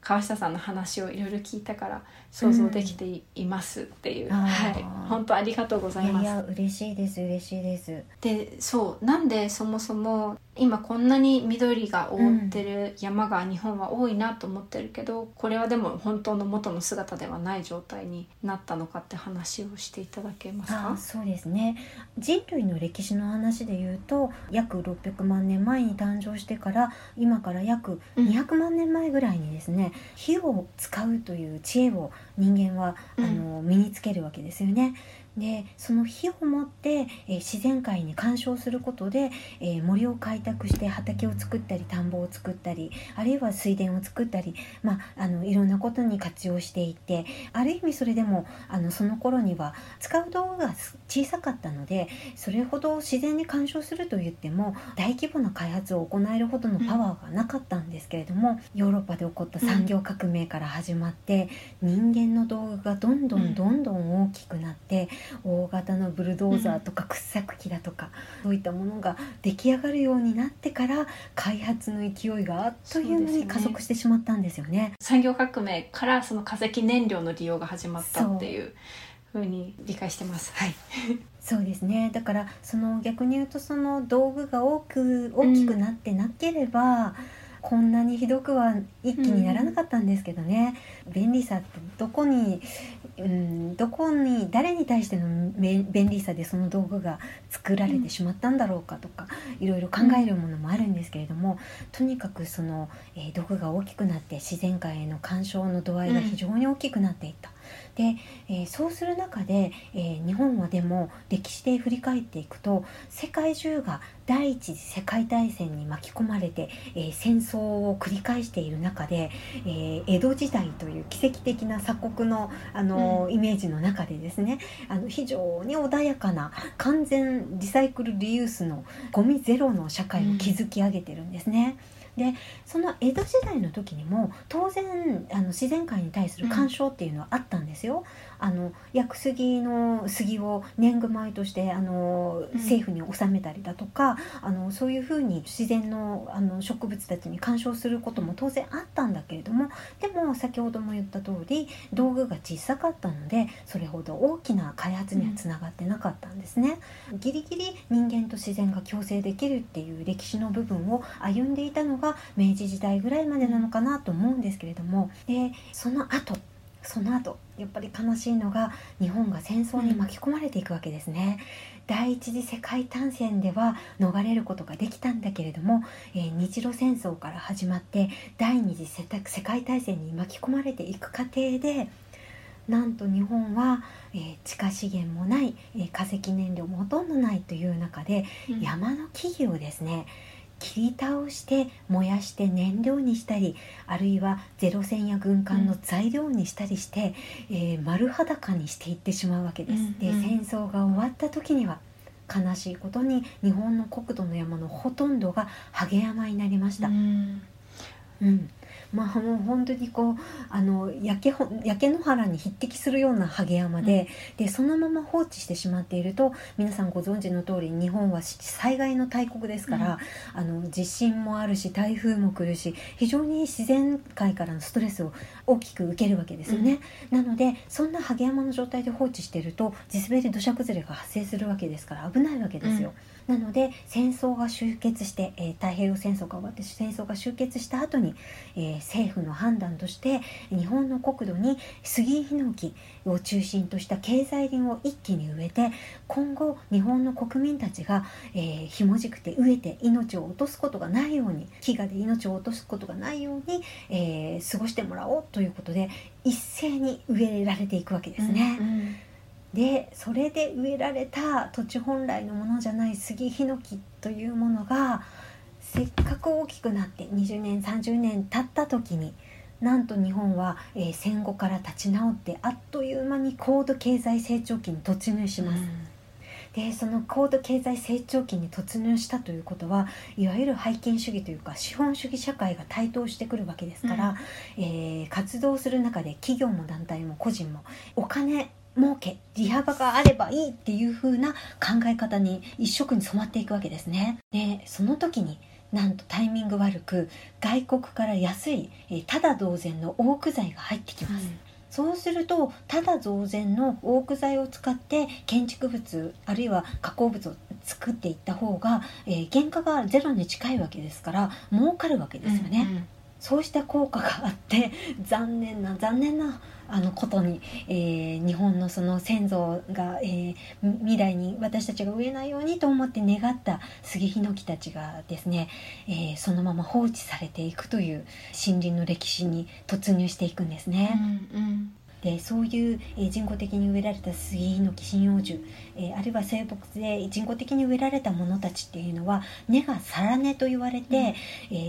S1: 川下さんの話をいろいろ聞いたから想像できてい,、ますっていう、
S2: あー
S1: はい。本当ありがとうございます。
S2: いや嬉しいです嬉しいです。
S1: でそう。なんでそもそも今こんなに緑が覆ってる山が日本は多いなと思ってるけど、これはでも本当の元の姿ではない状態になったのかって話をしていただけますか？
S2: あそうですね。人類の歴史の話で言うと約600万年前に誕生してから今から約
S1: うん。
S2: 200万年前ぐらいにですね、火を使うという知恵を人間は、
S1: うん
S2: あの身につけるわけですよね。でその火を持って、えー自然界に干渉することで、えー森を開拓して畑を作ったり田んぼを作ったりあるいは水田を作ったり、まあ、あのいろんなことに活用していってある意味それでもあのその頃には使う道具が小さかったのでそれほど自然に干渉すると言っても大規模な開発を行えるほどのパワーがなかったんですけれども、ヨーロッパで起こった産業革命から始まって、人間の道具がどんどんどんどん大きくなって、大型のブルドーザーとか掘削機だとか、そういったものが出来上がるようになってから開発の勢いがあっという間に加速してしまったんですよね。
S1: 産業革命からその化石燃料の利用が始まったっていうふうに理解してます。はい、
S2: そうですねだからその逆に言うとその道具が多く大きくなってなければ、こんなにひどくは一気にならなかったんですけどね、便利さってどこに、うん、どこに誰に対してのめ便利さでその道具が作られてしまったんだろうかとか、いろいろ考えるものもあるんですけれども、とにかくその、えー道具が大きくなって自然界への干渉の度合いが非常に大きくなっていった。で、えーそうする中で、えー日本はでも歴史で振り返っていくと世界中が第一次世界大戦に巻き込まれて、えー戦争を繰り返している中で、えー江戸時代という奇跡的な鎖国の、あのーイメージの中でですねあの非常に穏やかな完全リサイクルリユースのゴミゼロの社会を築き上げてるんですね。でその江戸時代の時にも当然あの自然界に対する干渉っていうのはあったんですよ。あの薬杉の杉を年貢米としてあの
S1: うん
S2: 政府に納めたりだとか、あのそういうふうに自然のあの植物たちに干渉することも当然あったんだけれどもでも先ほども言った通り道具が小さかったのでそれほど大きな開発にはつながってなかったんですね。ギリギリ人間と自然が共生できるっていう歴史の部分を歩んでいたのが明治時代ぐらいまでなのかなと思うんですけれどもでその後その後やっぱり悲しいのが日本が戦争に巻き込まれていくわけですね。第一次世界大戦では逃れることができたんだけれども、えー日露戦争から始まって第二次世世界大戦に巻き込まれていく過程でなんと日本は、えー地下資源もない、えー化石燃料もほとんどないという中で
S1: うん
S2: 山の木々をですね切り倒して燃やして燃料にしたりあるいはゼロ戦や軍艦の材料にしたりして、えー丸裸にしていってしまうわけです。
S1: うん
S2: で
S1: うん
S2: 戦争が終わった時には悲しいことに日本の国土の山のほとんどがハゲ山になりました。
S1: うん
S2: うんまあ、もう本当にこうあの焼けほ焼け野原に匹敵するようなハゲ山で,、でそのまま放置してしまっていると皆さんご存知の通り日本は災害の大国ですから、あの地震もあるし台風も来るし非常に自然界からのストレスを大きく受けるわけですよね。なのでそんなハゲ山の状態で放置していると地滑り土砂崩れが発生するわけですから危ないわけですよ。なので戦争が終結して、えー太平洋戦争が終わって戦争が終結した後に、えー政府の判断として日本の国土に杉ヒノキを中心とした経済林を一気に植えて今後日本の国民たちが、えーひもじくて飢えて命を落とすことがないように飢餓で命を落とすことがないように、えー過ごしてもらおうということで一斉に植えられていくわけですね。
S1: うん
S2: でそれで植えられた土地本来のものじゃない杉ヒノキというものがせっかく大きくなって20年30年経った時になんと日本は、えー戦後から立ち直ってあっという間に高度経済成長期に突入します。でその高度経済成長期に突入したということはいわゆる拝金主義というか資本主義社会が台頭してくるわけですから、えー活動する中で企業も団体も個人もお金儲け利幅があればいいっていう風な考え方に一色に染まっていくわけですね。でその時になんとタイミング悪く外国から安い、えー、ただ同然のオーク材が入ってきます。そうするとただ増然のオーク材を使って建築物あるいは加工物を作っていった方が、えー原価がゼロに近いわけですから儲かるわけですよね。そうした効果があって残念な残念なあのことに、えー日本のその先祖が、えーみ未来に私たちが植えないようにと思って願った杉ヒノキたちがですね、えーそのまま放置されていくという森林の歴史に突入していくんですね。
S1: うん
S2: でそういう、えー人工的に植えられた杉ヒノキ針葉樹、えーあるいは生木で人工的に植えられたものたちっていうのは根がサラ根と言われて、
S1: うん
S2: え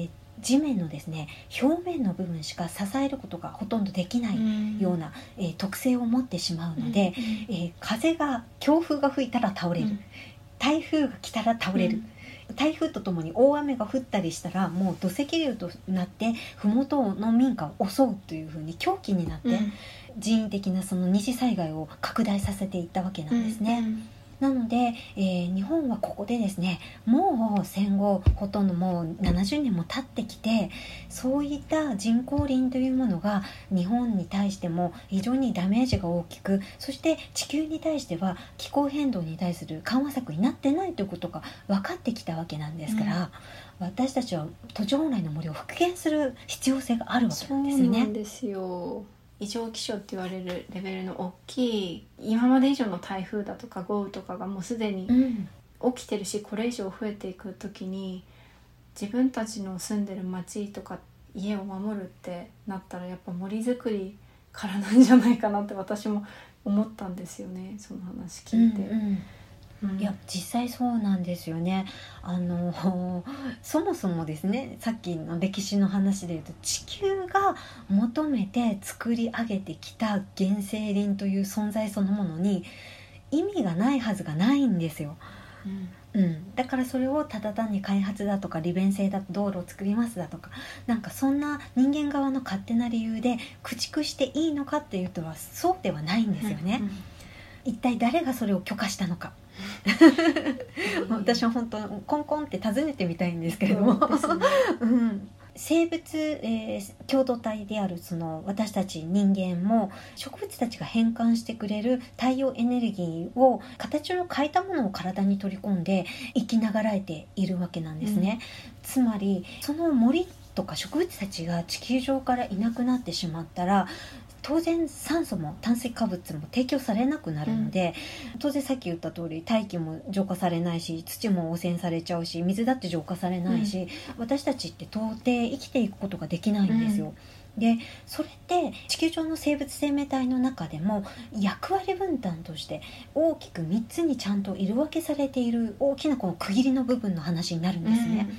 S2: ー地面のですね表面の部分しか支えることがほとんどできないような、えー特性を持ってしまうので、えー風が強風が吹いたら倒れる、台風が来たら倒れる、台風とともに大雨が降ったりしたらもう土石流となって麓の民家を襲うというふうに狂気になって、人為的なその二次災害を拡大させていったわけなんですね。なので、えー日本はここでですねもう戦後ほとんどもう70年も経ってきてそういった人工林というものが日本に対しても非常にダメージが大きくそして地球に対しては気候変動に対する緩和策になってないということが分かってきたわけなんですから、私たちは土地本来の森を復元する必要性があるわけですよね
S1: なん。ですよ異常気象って言われるレベルの大きい今まで以上の台風だとか豪雨とかがもうすでに
S2: うん
S1: 起きてるしこれ以上増えていく時に自分たちの住んでる町とか家を守るってなったらやっぱ森づくりからなんじゃないかなって私も思ったんですよねその話聞いて。
S2: うんうん
S1: うん。
S2: いや実際そうなんですよね。あの そもそもですねさっきの歴史の話でいうと地球が求めて作り上げてきた原生林という存在そのものに意味がないはずがないんですよ。
S1: うん。
S2: うん、だからそれをただ単に開発だとか利便性だと道路を作りますだとかなんかそんな人間側の勝手な理由で駆逐していいのかっていうとはそうではないんですよね。一体誰がそれを許可したのか。
S1: うん
S2: 私は本当コンコンって尋ねてみたいんですけれども、生物、えー共同体であるその私たち人間も植物たちが変換してくれる太陽エネルギーを形を変えたものを体に取り込んで生きながらえているわけなんですね。つまりその森とか植物たちが地球上からいなくなってしまったら当然酸素も炭水化物も提供されなくなるので、当然さっき言った通り大気も浄化されないし土も汚染されちゃうし水だって浄化されないし、私たちって到底生きていくことができないんですよ。でそれって地球上の生物生命体の中でも役割分担として大きく3つにちゃんと色分けされている大きなこの区切りの部分の話になるんですね。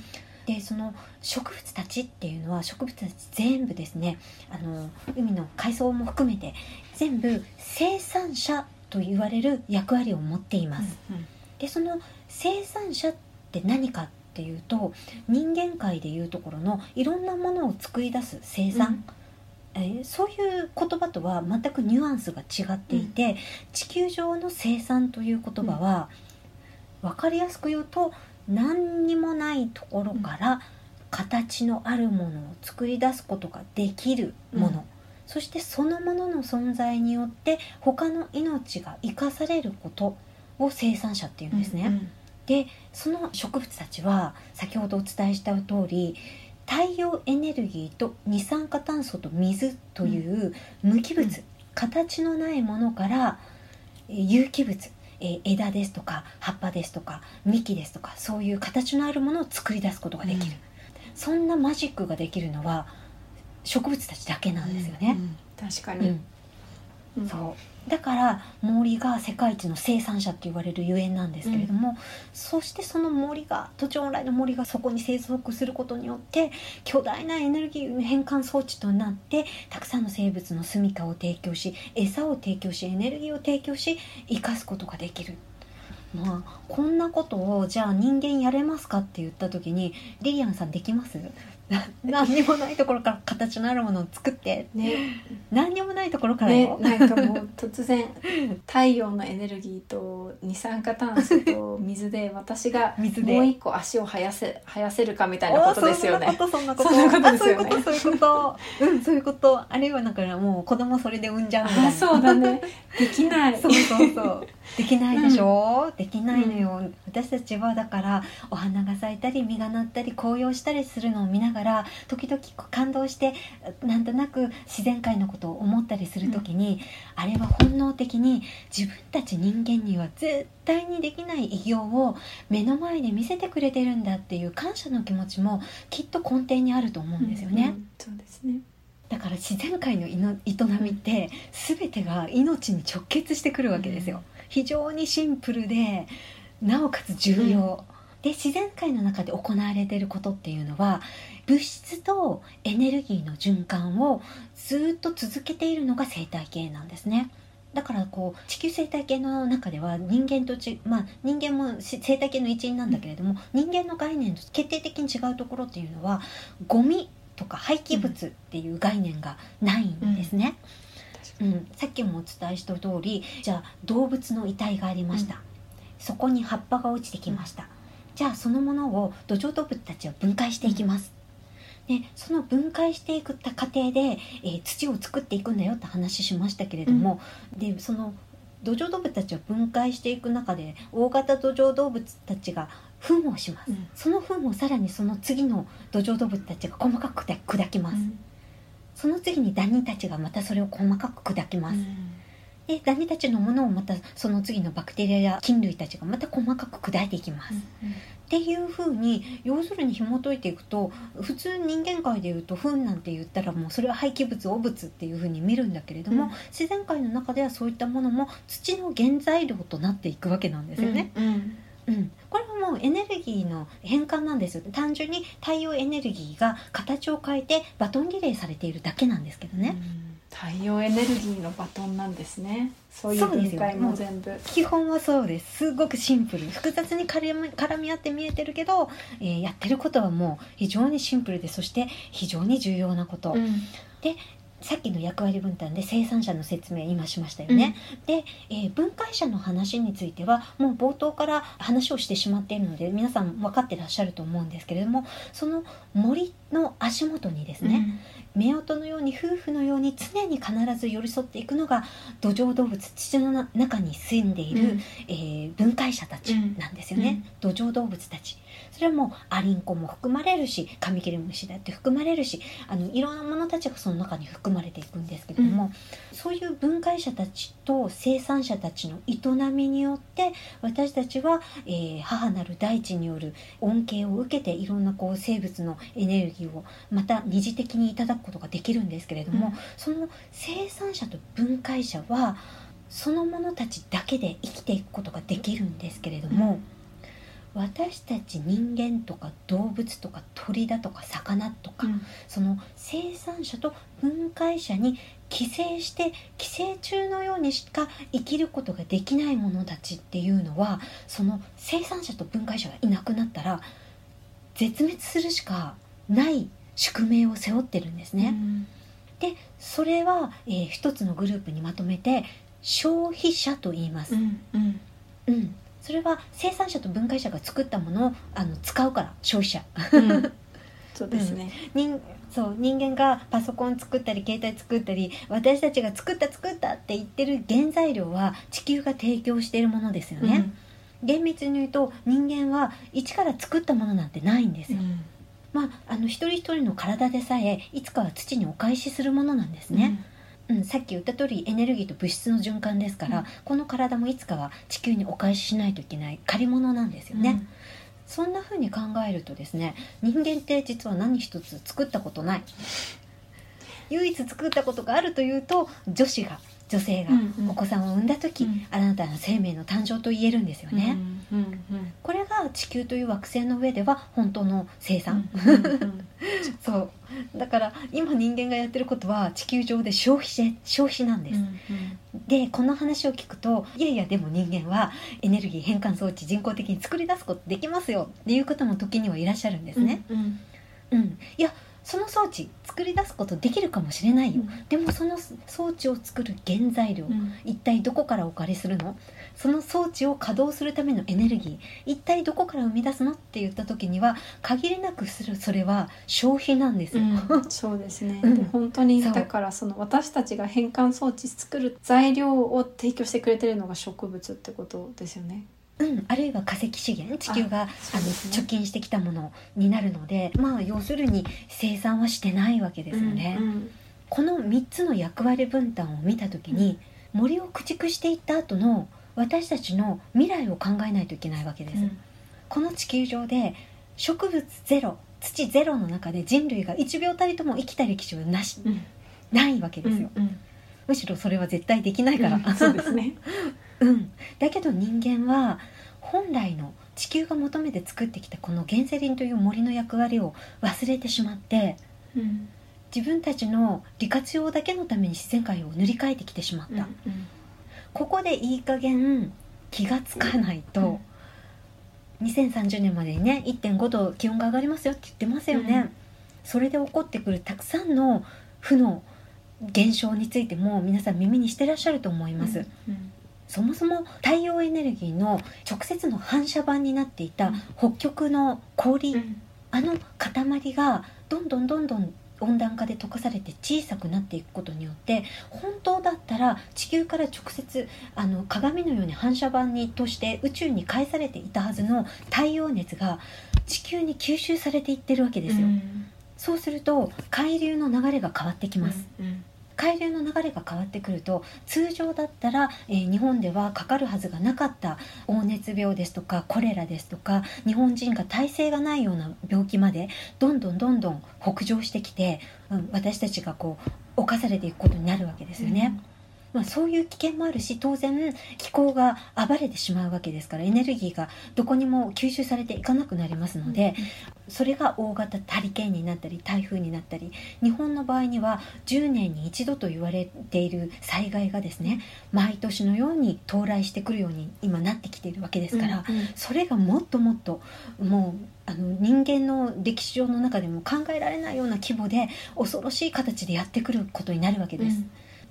S2: でその植物たちっていうのは植物たち全部ですねあの海の海藻も含めて全部生産者と言われる役割を持っています。
S1: うん
S2: でその生産者って何かっていうと人間界でいうところのいろんなものを作り出す生産、えーそういう言葉とは全くニュアンスが違っていて、地球上の生産という言葉は、分かりやすく言うと何にもないところから形のあるものを作り出すことができるもの、
S1: うん
S2: そしてそのものの存在によって他の命が生かされることを生産者っていうんですね。
S1: うん
S2: でその植物たちは先ほどお伝えした通り太陽エネルギーと二酸化炭素と水という無機物、
S1: うん。
S2: 形のないものからえー有機物えー枝ですとか葉っぱですとか幹ですとかそういう形のあるものを作り出すことができる、
S1: うん。
S2: そんなマジックができるのは植物たちだけなんですよね。
S1: うん確かに、
S2: うん。
S1: うん。
S2: そうだから森が世界一の生産者って言われるゆえんなんですけれども、そしてその森が土地本来の森がそこに生息することによって巨大なエネルギー変換装置となってたくさんの生物の住処を提供し餌を提供しエネルギーを提供し生かすことができる。まあ、こんなことをじゃあ人間やれますかって言った時にリリアンさんできます？な 何にもないところから形のあるものを作って。
S1: ね。
S2: 何にもないところから
S1: ね
S2: よ、
S1: なんかもう突然太陽のエネルギーと二酸化炭素と 水で私が
S2: 水で。
S1: もう一個足を生やせ生やせるかみたいなことですよね。
S2: おーそんなこと。
S1: そんなこと
S2: そういうことそういうこと。うんそういうこと。あるいはだからもう子供それで産んじゃうみたいな。
S1: あそうだね。できない。
S2: そうそうそう。できないでしょ、できないのよ、私たちはだからお花が咲いたり実がなったり紅葉したりするのを見ながら時々感動してなんとなく自然界のことを思ったりする時に、あれは本能的に自分たち人間には絶対にできない偉業を目の前で見せてくれてるんだっていう感謝の気持ちもきっと根底にあると思うんですよね。
S1: うんそうですね。
S2: だから自然界の営みって全てが命に直結してくるわけですよ、非常にシンプルでなおかつ重要、で自然界の中で行われていることっていうのは物質とエネルギーの循環をずっと続けているのが生態系なんですね。だからこう地球生態系の中では人間とちまあ人間もし生態系の一員なんだけれども、人間の概念と決定的に違うところっていうのはゴミとか廃棄物っていう概念がないんですね、うん。さっきもお伝えした通りじゃあ動物の遺体がありました、
S1: うん。
S2: そこに葉っぱが落ちてきました、じゃあそのものを土壌動物たちは分解していきます、でその分解していく過程で、えー土を作っていくんだよって話しましたけれども、でその土壌動物たちを分解していく中で大型土壌動物たちが糞をします、
S1: うん。
S2: その糞をさらにその次の土壌動物たちが細かく砕砕きます、その次にダニたちがまたそれを細かく砕きます、でダニたちのものをまたその次のバクテリアや菌類たちがまた細かく砕いていきます、っていう風に要するに紐解いていくと普通人間界でいうと糞なんて言ったらもうそれは廃棄物汚物っていう風に見るんだけれども、
S1: うん。
S2: 自然界の中ではそういったものも土の原材料となっていくわけなんですよね。
S1: うんうん。
S2: うん、これはもうエネルギーの変換なんですよ単純に太陽エネルギーが形を変えてバトンリレーされているだけなんですけどね、
S1: うん太陽エネルギーのバトンなんですね。そういう分解も全部。
S2: 基本はそうです。すごくシンプル。複雑に絡み絡み合って見えてるけど、えーやってることはもう非常にシンプルでそして非常に重要なこと、
S1: うん。
S2: さっきの役割分担で生産者の説明今しましたよね、で、えー分解者の話についてはもう冒頭から話をしてしまっているので皆さん分かってらっしゃると思うんですけれどもその森の足元にですね、夫婦のように夫婦のように常に必ず寄り添っていくのが土壌動物土のな中に住んでいる、
S1: うん。
S2: えー分解者たちなんですよね、土壌動物たちそれはもうアリンコも含まれるしカミキリムシだって含まれるしあのいろんなものたちがその中に含まれていくんですけれども、そういう分解者たちと生産者たちの営みによって私たちは、えー母なる大地による恩恵を受けていろんなこう生物のエネルギーをまた二次的にいただくことができるんですけれども、
S1: うん。
S2: その生産者と分解者はその者たちだけで生きていくことができるんですけれども、私たち人間とか動物とか鳥だとか魚とか、
S1: うん
S2: その生産者と分解者に寄生して寄生虫のようにしか生きることができない者たちっていうのはその生産者と分解者がいなくなったら絶滅するしかない宿命を背負ってるんですね。でそれは、えー一つのグループにまとめて消費者と言います。
S1: うんうん
S2: うん、それは生産者と分解者が作ったものをあの使うから消費者。
S1: うん。そうですね。
S2: 人そう人間がパソコン作ったり携帯作ったり私たちが作った作ったって言ってる原材料は地球が提供しているものですよね、厳密に言うと人間は一から作ったものなんてないんですよ、
S1: うん。
S2: まああの一人一人の体でさえいつかは土にお返しするものなんですね、うんさっき言った通りエネルギーと物質の循環ですから、
S1: うん。
S2: この体もいつかは地球にお返ししないといけない借り物なんですよ
S1: うん。
S2: ね、そんな風に考えるとですね人間って実は何一つ作ったことない。唯一作ったことがあるというと女子が女性が
S1: うんうん。
S2: お子さんを産んだ時、
S1: うん。
S2: あなたの生命の誕生と言えるんですよね、
S1: うんうん
S2: これが地球という惑星の上では本当の生産、
S1: うんうん
S2: そう。だから今人間がやってることは地球上で消費し消費なんです、でこの話を聞くといやいやでも人間はエネルギー変換装置人工的に作り出すことできますよっていう方も時にはいらっしゃるんですね、
S1: うん。
S2: うん。いやその装置作り出すことできるかもしれないよ、でもその装置を作る原材料、
S1: うん。
S2: 一体どこからお借りするの？その装置を稼働するためのエネルギー一体どこから生み出すの？って言った時には限りなくするそれは消費なんです。よ、
S1: うん。そうですね、
S2: うん。
S1: で本当にだからその私たちが変換装置作る材料を提供してくれてるのが植物ってことですよね。
S2: うん、あるいは化石資源地球があ、の
S1: そうですね。
S2: 貯金してきたものになるのでまあ要するに生産はしてないわけですよね、
S1: うん
S2: この3つの役割分担を見た時に、森を駆逐していった後の私たちの未来を考えないといけないわけです、
S1: うん。
S2: この地球上で植物ゼロ土ゼロの中で人類が1秒たりとも生きた歴史はなし
S1: うん。
S2: ないわけですよ、
S1: うん。
S2: むしろそれは絶対できないから、
S1: うんそうですね。
S2: うん、だけど人間は本来の地球が求めて作ってきたこの原生林という森の役割を忘れてしまって
S1: うん
S2: 自分たちの利活用だけのために自然界を塗り替えてきてしまった、ここでいい加減気がつかないと、2030年までにね1.5度気温が上がりますよって言ってますよね、
S1: うん。
S2: それで起こってくるたくさんの負の現象についても皆さん耳にしてらっしゃると思います、
S1: うん
S2: そもそも太陽エネルギーの直接の反射板になっていた
S1: うん。
S2: 北極の氷、
S1: うん。
S2: あの塊がどんどんどんどん温暖化で溶かされて小さくなっていくことによって本当だったら地球から直接あの鏡のように反射板にとして宇宙に返されていたはずの太陽熱が地球に吸収されていってるわけですよ、
S1: うん。
S2: そうすると海流の流れが変わってきます、
S1: うん
S2: 海流の流れが変わってくると通常だったら、えー日本ではかかるはずがなかった黄熱病ですとかコレラですとか日本人が耐性がないような病気までどんどんどんどん北上してきて、うん、私たちがこう侵されていくことになるわけですよね。まあ、そういう危険もあるし当然気候が暴れてしまうわけですからエネルギーがどこにも吸収されていかなくなりますので、それが大型ハリケーンになったり台風になったり日本の場合には10年に一度と言われている災害がですね毎年のように到来してくるように今なってきているわけですから、
S1: うんうん
S2: それがもっともっともうあの人間の歴史上の中でも考えられないような規模で恐ろしい形でやってくることになるわけです。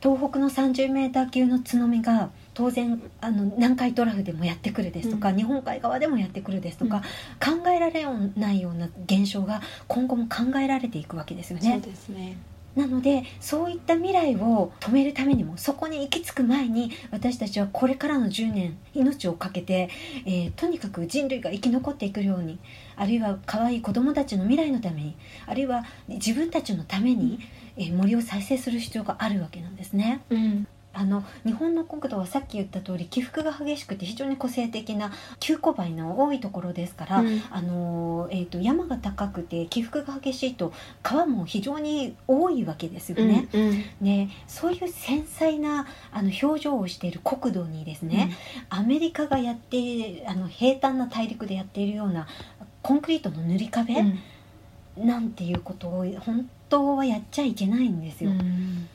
S2: 東北の30メーター級の津波が当然あの南海トラフでもやってくるですとか、
S1: うん
S2: 日本海側でもやってくるですとか、考えられないような現象が今後も考えられていくわけですよ
S1: そう
S2: ね。
S1: ですね。
S2: なのでそういった未来を止めるためにもそこに行き着く前に私たちはこれからの10年命を懸けて、えーとにかく人類が生き残っていくようにあるいは可愛い子どもたちの未来のためにあるいは自分たちのために、えー森を再生する必要があるわけなんですね。
S1: うん。
S2: あの日本の国土はさっき言った通り起伏が激しくて非常に個性的な急勾配の多いところですから、
S1: うん。
S2: あのえー、と山が高くて起伏が激しいと川も非常に多いわけですよね。
S1: うんうん。
S2: ねそういう繊細なあの表情をしている国土にですね、アメリカがやってあの平坦な大陸でやっているようなコンクリートの塗り壁、
S1: うん。
S2: なんていうことを本当はやっちゃいけないんですよ。
S1: うん。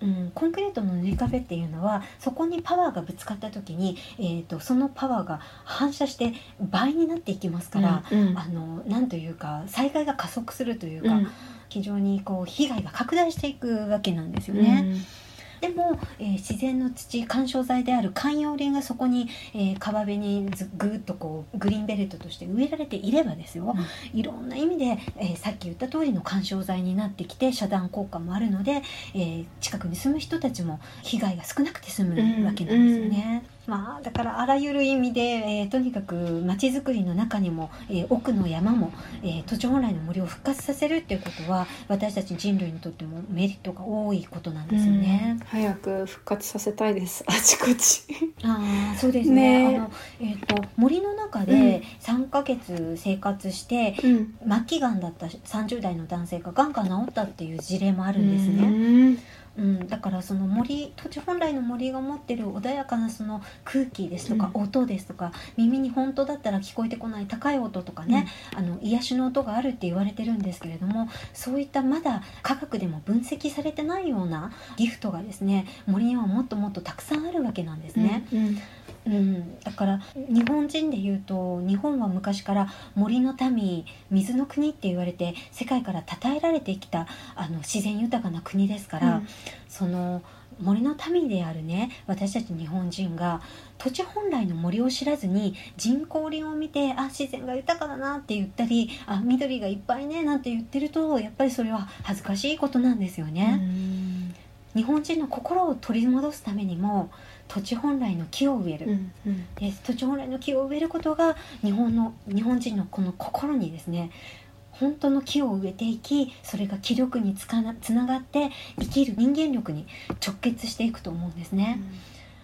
S2: うん、コンクリートの塗り壁っていうのはそこにパワーがぶつかった時に、えー、とそのパワーが反射して倍になっていきますから、
S1: うん
S2: あのなんというか災害が加速するというか、
S1: うん。
S2: 非常にこう被害が拡大していくわけなんですよね。でも、えー自然の土緩衝材である観葉林がそこに、えー川辺にずぐーっとこうグリーンベルトとして植えられていればですよ、いろんな意味で、えーさっき言った通りの緩衝材になってきて遮断効果もあるので、えー近くに住む人たちも被害が少なくて済むわけなんですよね。まあ、だからあらゆる意味で、えーとにかく街づくりの中にも、えー奥の山も、えー土地本来の森を復活させるっていうことは私たち人類にとってもメリットが多いことなんですよね。
S1: うん。早く復活させたいです。あちこち。
S2: ああそうですね。
S1: ね。
S2: あの、えー、と森の中
S1: うん。
S2: で3ヶ月生活して、
S1: うん。
S2: 末期がんだった30代の男性ががんが治ったっていう事例もあるんですね、
S1: ね
S2: うん、だからその森土地本来の森が持ってる穏やかなその空気ですとか、音ですとか耳に本当だったら聞こえてこない高い音とかね、あの癒しの音があるって言われてるんですけれどもそういったまだ科学でも分析されてないようなギフトがですね森にはもっともっとたくさんあるわけなんですね。
S1: うん
S2: うん、だから日本人でいうと日本は昔から森の民水の国って言われて世界から称えられてきたあの自然豊かな国ですから、その森の民であるね私たち日本人が土地本来の森を知らずに人工林を見てあ自然が豊かだなって言ったりあ緑がいっぱいねなんて言ってるとやっぱりそれは恥ずかしいことなんですよね。日本人の心を取り戻すためにも土地本来の木を植える、
S1: うんうん。
S2: で土地本来の木を植えることが日本の日本人のこの心にですね本当の木を植えていきそれが気力につかなつながって生きる人間力に直結していくと思うんですね。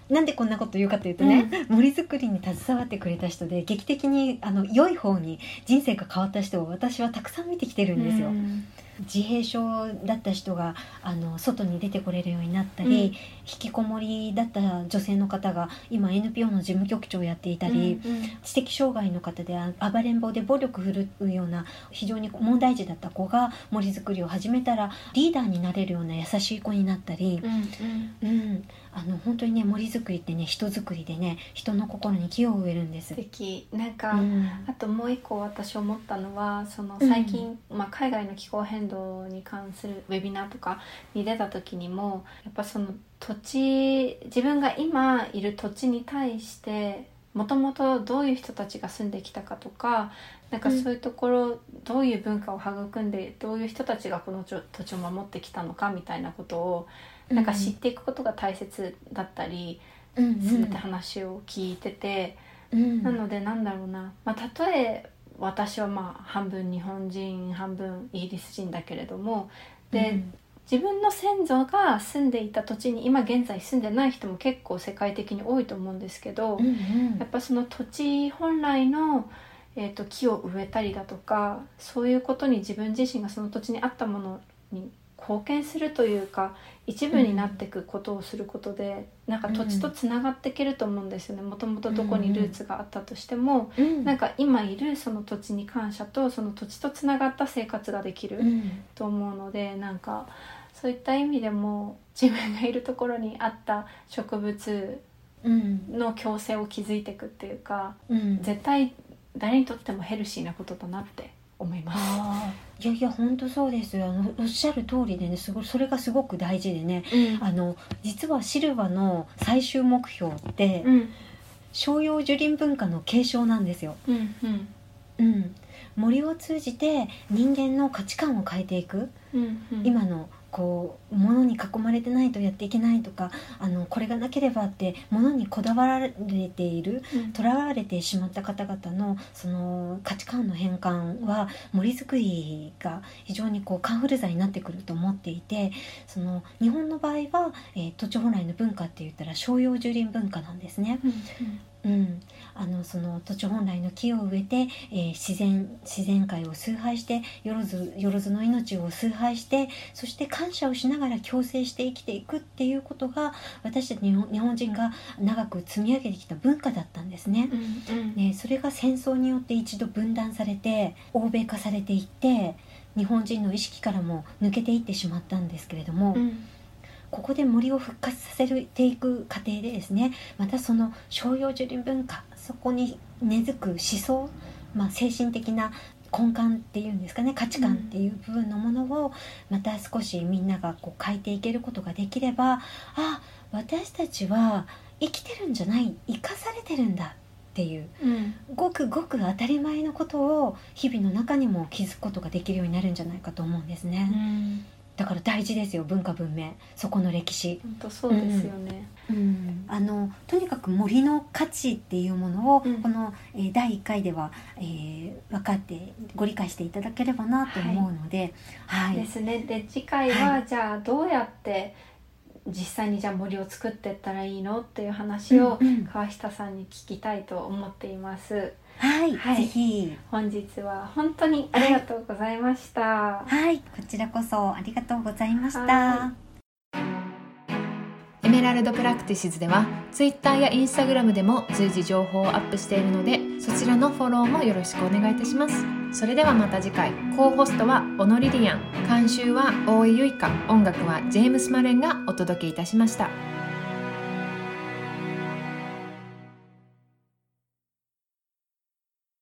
S2: なんでこんなこと言うかというとね、森づくりに携わってくれた人で劇的にあの良い方に人生が変わった人を私はたくさん見てきてるんですよ。
S1: うん。
S2: 自閉症だった人があの外に出てこれるようになったり、
S1: うん。
S2: 引きこもりだった女性の方が今 NPO の事務局長をやっていたり、
S1: うん
S2: 知的障害の方であ暴れん坊で暴力振るうような非常に問題児だった子が森づくりを始めたらリーダーになれるような優しい子になったり
S1: う、んうん。
S2: うん、あの本当にね森づくりってね人づくりでね人の心に木を植えるんです。
S1: 素。敵。なんか、
S2: うん。
S1: あともう一個私思ったのはその最近、まあ、海外の気候変動に関するウェビナーとかに出た時にもやっぱその土地自分が今いる土地に対してもともとどういう人たちが住んできたかとかなんかそういうところ、どういう文化を育んでどういう人たちがこの土地を守ってきたのかみたいなことをなんか知っていくことが大切だったり
S2: うん
S1: するって話を聞いてて。
S2: うん。
S1: なのでなんだろうな、まあ、たとえ私はまあ半分日本人半分イギリス人だけれどもで、自分の先祖が住んでいた土地に今現在住んでない人も結構世界的に多いと思うんですけど、
S2: うんうん。
S1: やっぱその土地本来の、えー、と木を植えたりだとかそういうことに自分自身がその土地に合ったものに貢献するというか一部になっていくことをすることで、なんか土地とつながっていけると思うんですよね。もともとどこにルーツがあったとしても、
S2: うん
S1: なんか今いるその土地に感謝とその土地とつながった生活ができる
S2: うん。
S1: と思うのでなんかそういった意味でも自分がいるところにあった植物
S2: うん。
S1: の共生を築いていくっていうか
S2: うん。
S1: 絶対誰にとってもヘルシーなことだなって思います。
S2: いやいや本当そうですよ。あのおっしゃる通りでねすごいそれがすごく大事でねあの実はシルバの最終目標って
S1: うん。
S2: 商用樹林文化の継承なんですよ。
S1: うんうん。
S2: うん、森を通じて人間の価値観を変えていく。
S1: うんうん。
S2: 今のこう物に囲まれてないとやっていけないとかあのこれがなければって物にこだわられているとらわれてしまった方々のその価値観の変換は森づくりが非常にこうカンフル剤になってくると思っていてその日本の場合は、えー、土地本来の文化って言ったら商用樹林文化なんですね。うんうん。うん、あのその土地本来の木を植えて、えー、自然自然界を崇拝してよろずよろずの命を崇拝してそして感謝をしながら共生して生きていくっていうことが私たち日本日本人が長く積み上げてきた文化だったんですね。うんうん、ねそれが戦争によって一度分断されて欧米化されていって日本人の意識からも抜けていってしまったんですけれども。うんここで森を復活させていく過程でですねまたその商用樹林文化そこに根付く思想、まあ、精神的な根幹っていうんですかね価値観っていう部分のものをまた少しみんながこう変えていけることができればあ私たちは生きてるんじゃない生かされてるんだっていう、うん、ごくごく当たり前のことを日々の中にも気づくことができるようになるんじゃないかと思うんですね。うんだから大事ですよ文化文明。そこの歴史。
S1: 本当そうですよね、
S2: うん、うん、あのとにかく森の価値っていうものを、うん、この、えー、第1回では、えー、分かってご理解していただければなと思うので、
S1: はい、はい、ですね。で次回は、はい、じゃあどうやって実際にじゃあ森を作っていったらいいのっていう話を川下さんに聞きたいと思っています。
S2: はい、はい、ぜひ。
S1: 本日は本当にありがとうございました。
S2: はい、はい、こちらこそありがとうございました。
S3: エメラルドプラクティシズでは Twitter や Instagram でも随時情報をアップしているのでそちらのフォローもよろしくお願いいたします。それではまた次回。コーホストはオノリリアン。監修は大井ゆいか音楽はジェームス・マレンがお届けいたしました